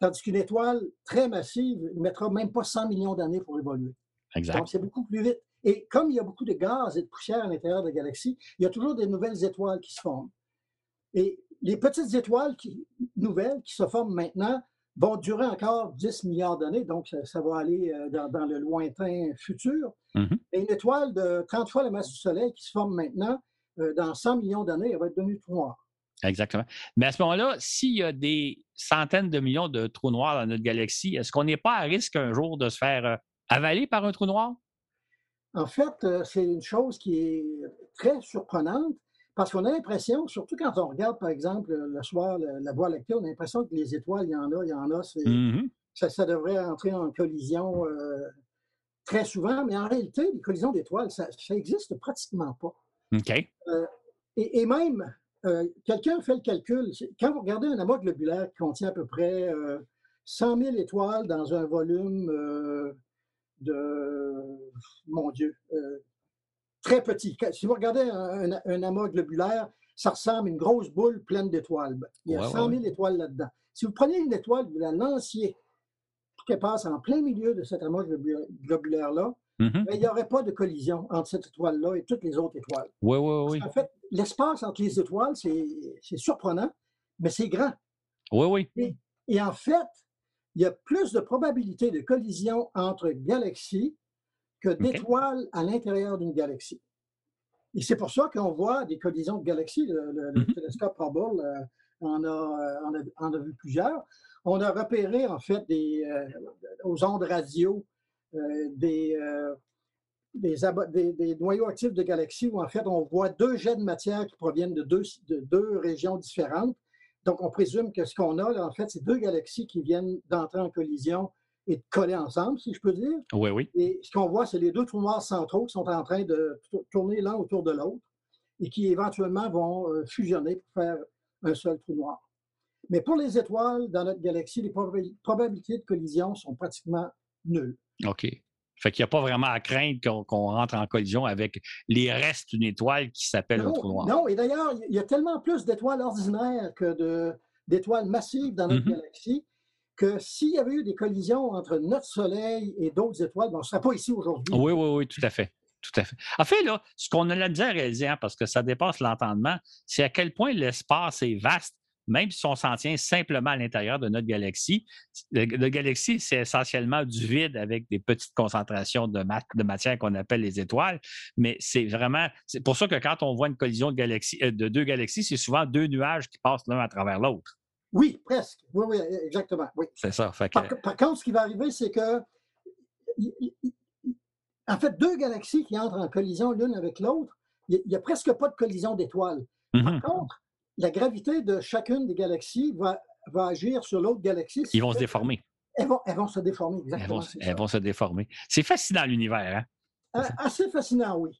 Tandis qu'une étoile très massive ne mettra même pas 100 millions d'années pour évoluer. Exact. Donc, c'est beaucoup plus vite. Et comme il y a beaucoup de gaz et de poussière à l'intérieur de la galaxie, il y a toujours des nouvelles étoiles qui se forment. Et les petites étoiles qui, nouvelles qui se forment maintenant vont durer encore 10 milliards d'années, donc ça, va aller euh, dans, le lointain futur. Mm-hmm. Et une étoile de 30 fois la masse du Soleil qui se forme maintenant, euh, dans 100 millions d'années, elle va être devenue tout noire. Exactement. Mais à ce moment-là, s'il y a des centaines de millions de trous noirs dans notre galaxie, est-ce qu'on n'est pas à risque un jour de se faire euh, avaler par un trou noir? En fait, euh, c'est une chose qui est très surprenante parce qu'on a l'impression, surtout quand on regarde, par exemple, le soir la Voie lactée, on a l'impression que les étoiles, il y en a, il y en a. Mm-hmm. ça, devrait entrer en collision euh, très souvent, mais en réalité, les collisions d'étoiles, ça n'existe pratiquement pas. OK. et, même, euh, quelqu'un fait le calcul. Quand vous regardez un amas globulaire qui contient à peu près 100 euh, 000 étoiles dans un volume euh, de, mon Dieu, très petit. Si vous regardez un, amas globulaire, ça ressemble à une grosse boule pleine d'étoiles. Il y a 100 000 étoiles là-dedans. Si vous prenez une étoile, vous la lanciez pour qu'elle passe en plein milieu de cet amas globulaire-là, mm-hmm. ben, il n'y aurait pas de collision entre cette étoile-là et toutes les autres étoiles. Oui, oui, oui. En fait, l'espace entre les étoiles, c'est surprenant, mais c'est grand. Oui, oui. Et, en fait, il y a plus de probabilité de collision entre galaxies que d'étoiles à l'intérieur d'une galaxie. Et c'est pour ça qu'on voit des collisions de galaxies. Le, mm-hmm. télescope Hubble euh, en, a, en, a, vu plusieurs. On a repéré, en fait, des, euh, aux ondes radio euh, des, des, noyaux actifs de galaxies où en fait on voit deux jets de matière qui proviennent de deux, de deux régions différentes. Donc on présume que ce qu'on a là, en fait, c'est deux galaxies qui viennent d'entrer en collision et de coller ensemble, si je peux dire. Oui, oui. Et ce qu'on voit, c'est les deux trous noirs centraux qui sont en train de tourner l'un autour de l'autre et qui éventuellement vont euh, fusionner pour faire un seul trou noir. Mais pour les étoiles dans notre galaxie, les probabilités de collision sont pratiquement nulles. OK. Fait qu'il n'y a pas vraiment à craindre qu'on rentre en collision avec les restes d'une étoile qui s'appelle un trou noir. Non, et d'ailleurs, il y a tellement plus d'étoiles ordinaires que d'étoiles massives dans notre mm-hmm. galaxie que s'il y avait eu des collisions entre notre Soleil et d'autres étoiles, ben, on ne serait pas ici aujourd'hui. Oui, oui, oui, tout à fait. Tout à fait. En fait, là, ce qu'on a la misère à réaliser, hein, parce que ça dépasse l'entendement, c'est à quel point l'espace est vaste même si on s'en tient simplement à l'intérieur de notre galaxie. La galaxie, c'est essentiellement du vide avec des petites concentrations de, de matière qu'on appelle les étoiles. Mais c'est vraiment, c'est pour ça que quand on voit une collision de, galaxies, euh, de deux galaxies, c'est souvent deux nuages qui passent l'un à travers l'autre. Oui, presque. Oui, oui, exactement. Oui. C'est ça. par, contre, ce qui va arriver, c'est que, en fait, deux galaxies qui entrent en collision l'une avec l'autre, il n'y a, presque pas de collision d'étoiles. Par mm-hmm. contre, la gravité de chacune des galaxies va, va agir sur l'autre galaxie. Ils vont se déformer. Elles vont, elles vont se déformer, exactement. Elles vont, se déformer. C'est fascinant l'univers, hein? Assez fascinant, oui.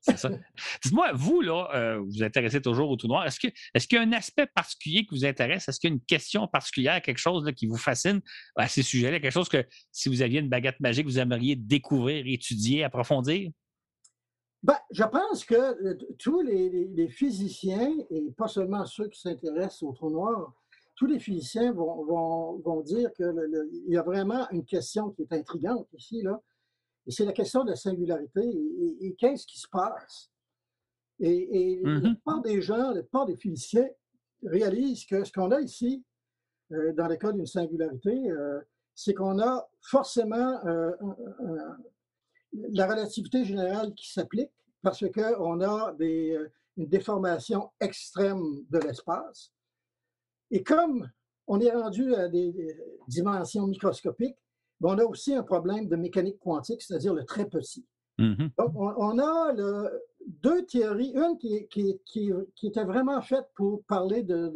Dites-moi, vous, là, euh, vous vous intéressez toujours au trou noir. Est-ce qu'il est y a un aspect particulier qui vous intéresse? Est-ce qu'il y a une question particulière, quelque chose qui vous fascine à ces sujets-là? Quelque chose que, si vous aviez une baguette magique, vous aimeriez découvrir, étudier, approfondir? Ben, je pense que euh, tous les, physiciens, et pas seulement ceux qui s'intéressent au trou noir, tous les physiciens vont, vont, dire qu'il y a vraiment une question qui est intrigante ici, là, et c'est la question de la singularité et, qu'est-ce qui se passe? Et, la mm-hmm. plupart des gens, la plupart des physiciens réalisent que ce qu'on a ici, euh, dans le cas d'une singularité, euh, c'est qu'on a forcément euh, la relativité générale qui s'applique parce qu'on a des, une déformation extrême de l'espace. Et comme on est rendu à des dimensions microscopiques, on a aussi un problème de mécanique quantique, c'est-à-dire le très petit. Mm-hmm. Donc, on, a deux théories, une qui, était vraiment faite pour parler de,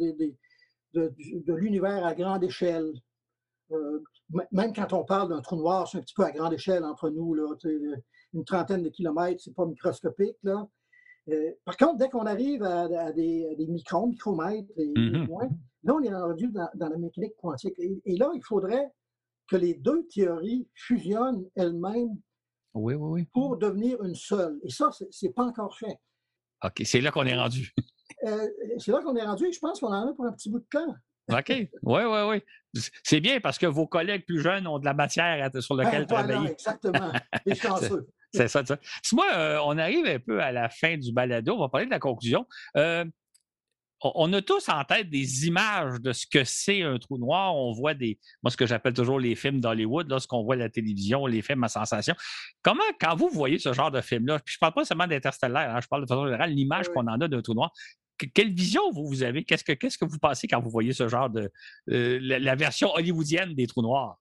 de, l'univers à grande échelle. Euh, même quand on parle d'un trou noir, c'est un petit peu à grande échelle entre nous, là, une trentaine de kilomètres, c'est pas microscopique. Là. Euh, par contre, dès qu'on arrive à, des, microns, micromètres et, mm-hmm. moins, là, on est rendu dans, la mécanique quantique. et, là, il faudrait que les deux théories fusionnent elles-mêmes pour devenir une seule. Et ça, ce n'est pas encore fait. OK, c'est là qu'on est rendu. Euh, c'est là qu'on est rendu et je pense qu'on en a pour un petit bout de temps. OK, oui, oui, oui. C'est bien parce que vos collègues plus jeunes ont de la matière sur laquelle ben, travailler. exactement. chanceux. c'est ça, ça. Moi, euh, on arrive un peu à la fin du balado. On va parler de la conclusion. Euh, on a tous en tête des images de ce que c'est un trou noir. On voit des, moi, ce que j'appelle toujours les films d'Hollywood, lorsqu'on voit la télévision, les films à sensation. Comment, quand vous voyez ce genre de film-là, puis je ne parle pas seulement d'interstellaire, hein, je parle de façon générale, l'image qu'on en a d'un trou noir, quelle vision vous, avez? Qu'est-ce que, qu'est-ce que vous pensez quand vous voyez ce genre de, euh, la, version hollywoodienne des trous noirs?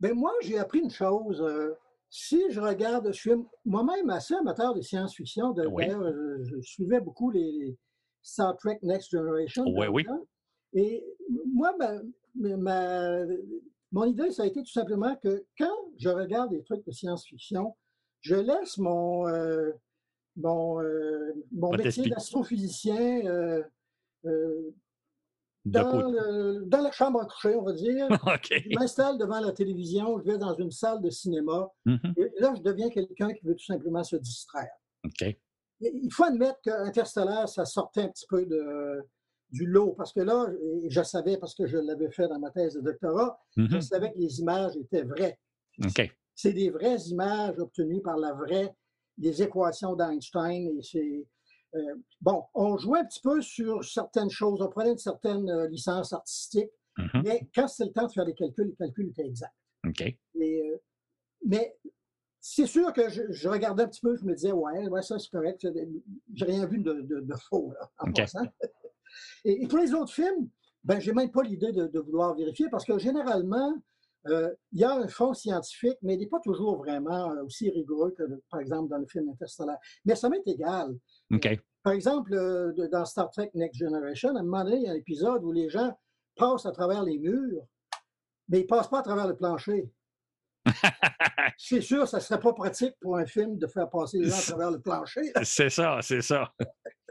Bien, moi, j'ai appris une chose. Euh, si je regarde, je suis moi-même assez amateur de science-fiction. D'ailleurs, je, suivais beaucoup les Star Trek Next Generation. Oui, oui. Et moi, mon idée, ça a été tout simplement que quand je regarde des trucs de science-fiction, je laisse mon, euh, mon, euh, mon métier d'astrophysicien euh, dans, dans, la chambre à coucher, on va dire. Je m'installe devant la télévision, je vais dans une salle de cinéma. Mm-hmm. Et là, je deviens quelqu'un qui veut tout simplement se distraire. Il faut admettre qu'Interstellaire, ça sortait un petit peu de, du lot, parce que là, je savais, parce que je l'avais fait dans ma thèse de doctorat, je mm-hmm. savais que les images étaient vraies. C'est des vraies images obtenues par la vraie, des équations d'Einstein. Et c'est. Euh, bon, on jouait un petit peu sur certaines choses, on prenait une certaine euh, licence artistique, mm-hmm. mais quand c'était le temps de faire les calculs, les calculs étaient exacts. Euh, mais c'est sûr que je, regardais un petit peu, je me disais, ouais, ouais ça c'est correct, j'ai rien vu de, faux là, en passant. Et, pour les autres films, ben, j'ai même pas l'idée de, vouloir vérifier parce que généralement, euh, il y a un fond scientifique, mais il n'est pas toujours vraiment euh, aussi rigoureux que, par exemple, dans le film Interstellar. Mais ça m'est égal. Euh, par exemple, dans Star Trek Next Generation, à un moment donné, il y a un épisode où les gens passent à travers les murs, mais ils ne passent pas à travers le plancher. C'est sûr, ça ne serait pas pratique pour un film de faire passer les gens à travers le plancher. C'est ça, c'est ça.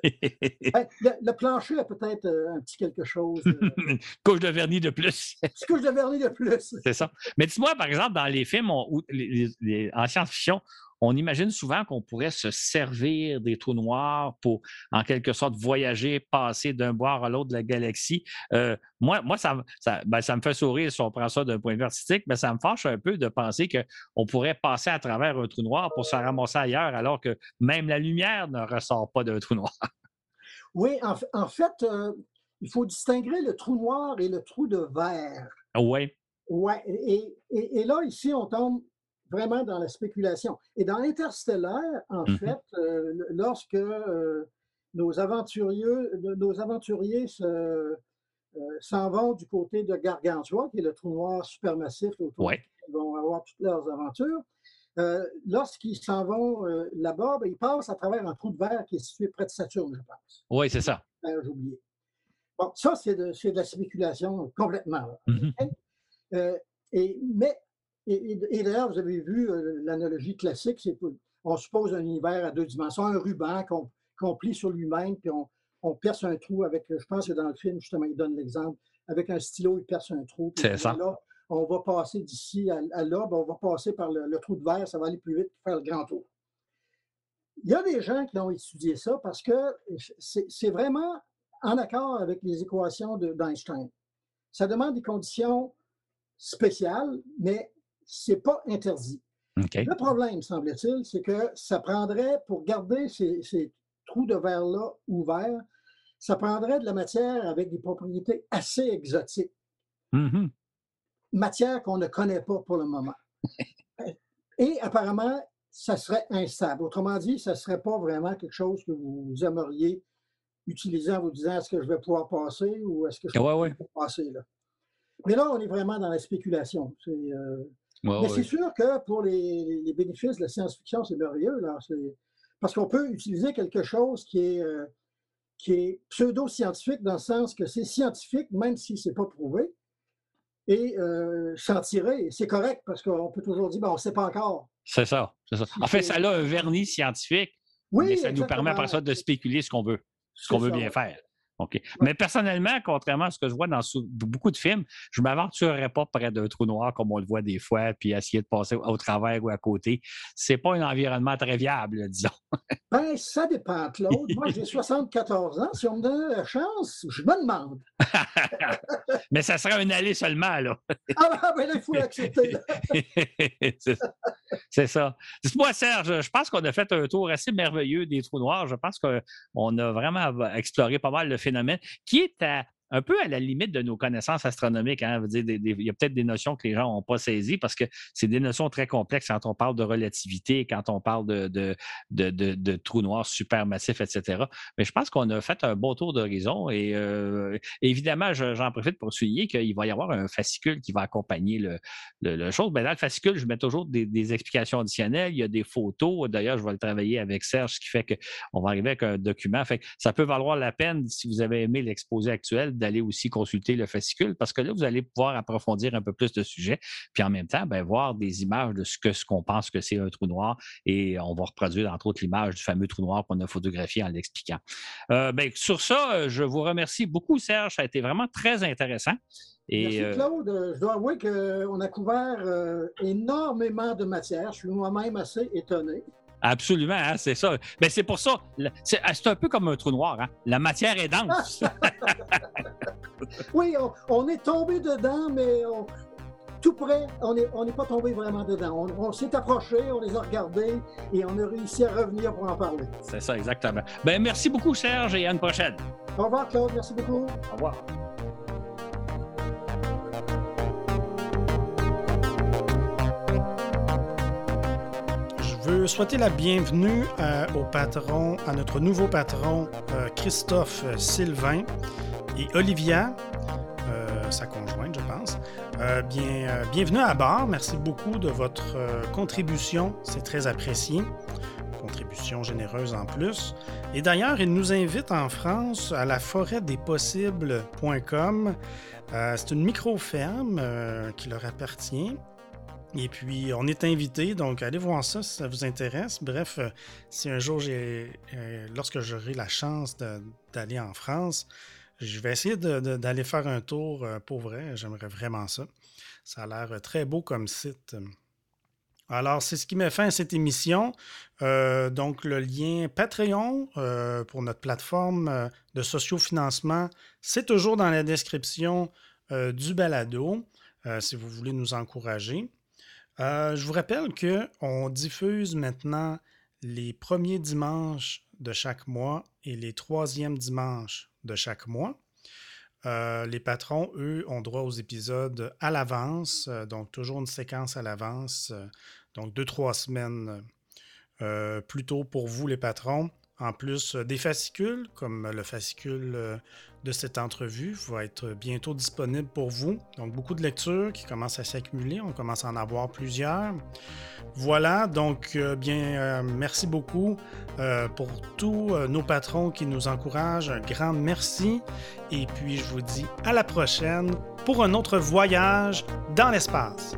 Le, plancher a peut-être euh, un petit quelque chose. Euh, Une couche de vernis de plus. Une couche de vernis de plus. c'est ça. Mais dis-moi, par exemple, dans les films, en science-fiction, on imagine souvent qu'on pourrait se servir des trous noirs pour, en quelque sorte, voyager, passer d'un boire à l'autre de la galaxie. Euh, moi, moi ça, ben, ça, me fait sourire si on prend ça d'un point de vue artistique, mais ça me fâche un peu de penser qu'on pourrait passer à travers un trou noir pour se ramasser ailleurs, alors que même la lumière ne ressort pas d'un trou noir. Oui, en, fait, euh, il faut distinguer le trou noir et le trou de verre. Oui. Oui, et, et, là, ici, on tombe vraiment dans la spéculation. Et dans Interstellaire, en mmh fait, euh, lorsque euh, nos aventuriers, nos aventuriers euh, s'en vont du côté de Gargantua, qui est le trou noir supermassif autour ils vont avoir toutes leurs aventures, lorsqu'ils s'en vont là-bas, ben, ils passent à travers un trou de verre qui est situé près de Saturne, je pense. Oui, c'est ça. J'ai oublié. Bon, ça, c'est de, de, la spéculation complètement. Mmh et, mais Et, d'ailleurs, vous avez vu l'analogie classique, c'est on suppose un univers à deux dimensions, un ruban qu'on plie sur lui-même, puis on, on, perce un trou avec, je pense que dans le film, justement, il donne l'exemple, avec un stylo, il perce un trou. C'est ça. Là, on va passer d'ici à, là, ben, on va passer par le, trou de verre, ça va aller plus vite pour faire le grand tour. Il y a des gens qui ont étudié ça parce que c'est vraiment en accord avec les équations d'Einstein. Ça demande des conditions spéciales, mais ce n'est pas interdit. Le problème, semble-t-il, c'est que ça prendrait, pour garder ces, trous de verre-là ouverts, ça prendrait de la matière avec des propriétés assez exotiques. Mm-hmm. Matière qu'on ne connaît pas pour le moment. Et apparemment, ça serait instable. Autrement dit, ça ne serait pas vraiment quelque chose que vous aimeriez utiliser en vous disant est-ce que je vais pouvoir passer ou est-ce que je vais pouvoir passer là? Mais là, on est vraiment dans la spéculation. Euh, mais c'est sûr que pour les, bénéfices de la science-fiction, c'est merveilleux. Là. Parce qu'on peut utiliser quelque chose qui est, euh, qui est pseudo-scientifique dans le sens que c'est scientifique, même si ce n'est pas prouvé. Et euh, s'en tirer, c'est correct parce qu'on peut toujours dire, bon, on ne sait pas encore. C'est ça, ça. En fait, ça a un vernis scientifique, oui, mais ça nous permet après ça de spéculer ce qu'on veut, ce qu'on veut bien faire. OK. Mais personnellement, contrairement à ce que je vois dans beaucoup de films, je ne m'aventurerais pas près d'un trou noir comme on le voit des fois, puis essayer de passer au travers ou à côté. C'est pas un environnement très viable, disons. ben, ça dépend, Claude. Moi, j'ai 74 ans. Si on me donne la chance, je me demande. Mais ça serait un aller seulement, là. ah, ben, il faut l'accepter. C'est ça. Dis-moi, Serge, je pense qu'on a fait un tour assez merveilleux des trous noirs. Je pense qu'on a vraiment exploré pas mal le phénomène qui est à un peu à la limite de nos connaissances astronomiques. Hein. il y a peut-être des notions que les gens n'ont pas saisies parce que c'est des notions très complexes quand on parle de relativité, quand on parle de, trous noirs supermassifs, etc. Mais je pense qu'on a fait un beau tour d'horizon et euh, évidemment, j'en profite pour souligner qu'il va y avoir un fascicule qui va accompagner le, chose. Ben, dans le fascicule, je mets toujours des, explications additionnelles. Il y a des photos. D'ailleurs, je vais le travailler avec Serge, ce qui fait qu'on va arriver avec un document. Fait ça peut valoir la peine, si vous avez aimé l'exposé actuel, d'aller aussi consulter le fascicule parce que là, vous allez pouvoir approfondir un peu plus de sujet, puis en même temps, ben, voir des images de ce que ce qu'on pense que c'est un trou noir et on va reproduire entre autres l'image du fameux trou noir qu'on a photographié en l'expliquant. Euh, ben, sur ça, je vous remercie beaucoup, Serge. Ça a été vraiment très intéressant. Et, Merci euh, Claude. Je dois avouer qu'on a couvert euh, énormément de matière. Je suis moi-même assez étonné. Absolument, hein, c'est ça. Ben, c'est pour ça. Ah, c'est un peu comme un trou noir. Hein. La matière est dense. oui, on, est tombé dedans, mais tout près, on n'est on pas tombé vraiment dedans. On, s'est approché, on les a regardés et on a réussi à revenir pour en parler. C'est ça, exactement. Ben, merci beaucoup, Serge, et à une prochaine. Au revoir, Claude. Merci beaucoup. Au revoir. Veux souhaiter la bienvenue euh, au patron, à notre nouveau patron euh, Christophe Sylvain et Olivia, euh, sa conjointe, je pense. bien, bienvenue à bord. Merci beaucoup de votre contribution. C'est très apprécié. Contribution généreuse en plus. Et d'ailleurs, il nous invite en France à la forêt des possibles.com. C'est une micro-ferme qui leur appartient et puis, on est invité, donc allez voir ça si ça vous intéresse. Bref, euh, si un jour, j'ai, euh, lorsque j'aurai la chance d'aller en France, je vais essayer d'aller faire un tour euh, pour vrai. J'aimerais vraiment ça. Ça a l'air très beau comme site. Alors, c'est ce qui met fin à cette émission. donc, le lien Patreon pour notre plateforme de sociofinancement, c'est toujours dans la description du balado, si vous voulez nous encourager. Euh, je vous rappelle qu'on diffuse maintenant les premiers dimanches de chaque mois et les troisièmes dimanches de chaque mois. Euh, les patrons, eux, ont droit aux épisodes à l'avance, euh, donc toujours une séquence à l'avance, donc deux, trois semaines plus tôt pour vous, les patrons. En plus des fascicules, comme le fascicule de cette entrevue va être bientôt disponible pour vous. Donc, beaucoup de lectures qui commencent à s'accumuler. On commence à en avoir plusieurs. Voilà, donc, euh, bien, euh, merci beaucoup euh, pour tous nos patrons qui nous encouragent. Un grand merci. Et puis, je vous dis à la prochaine pour un autre voyage dans l'espace.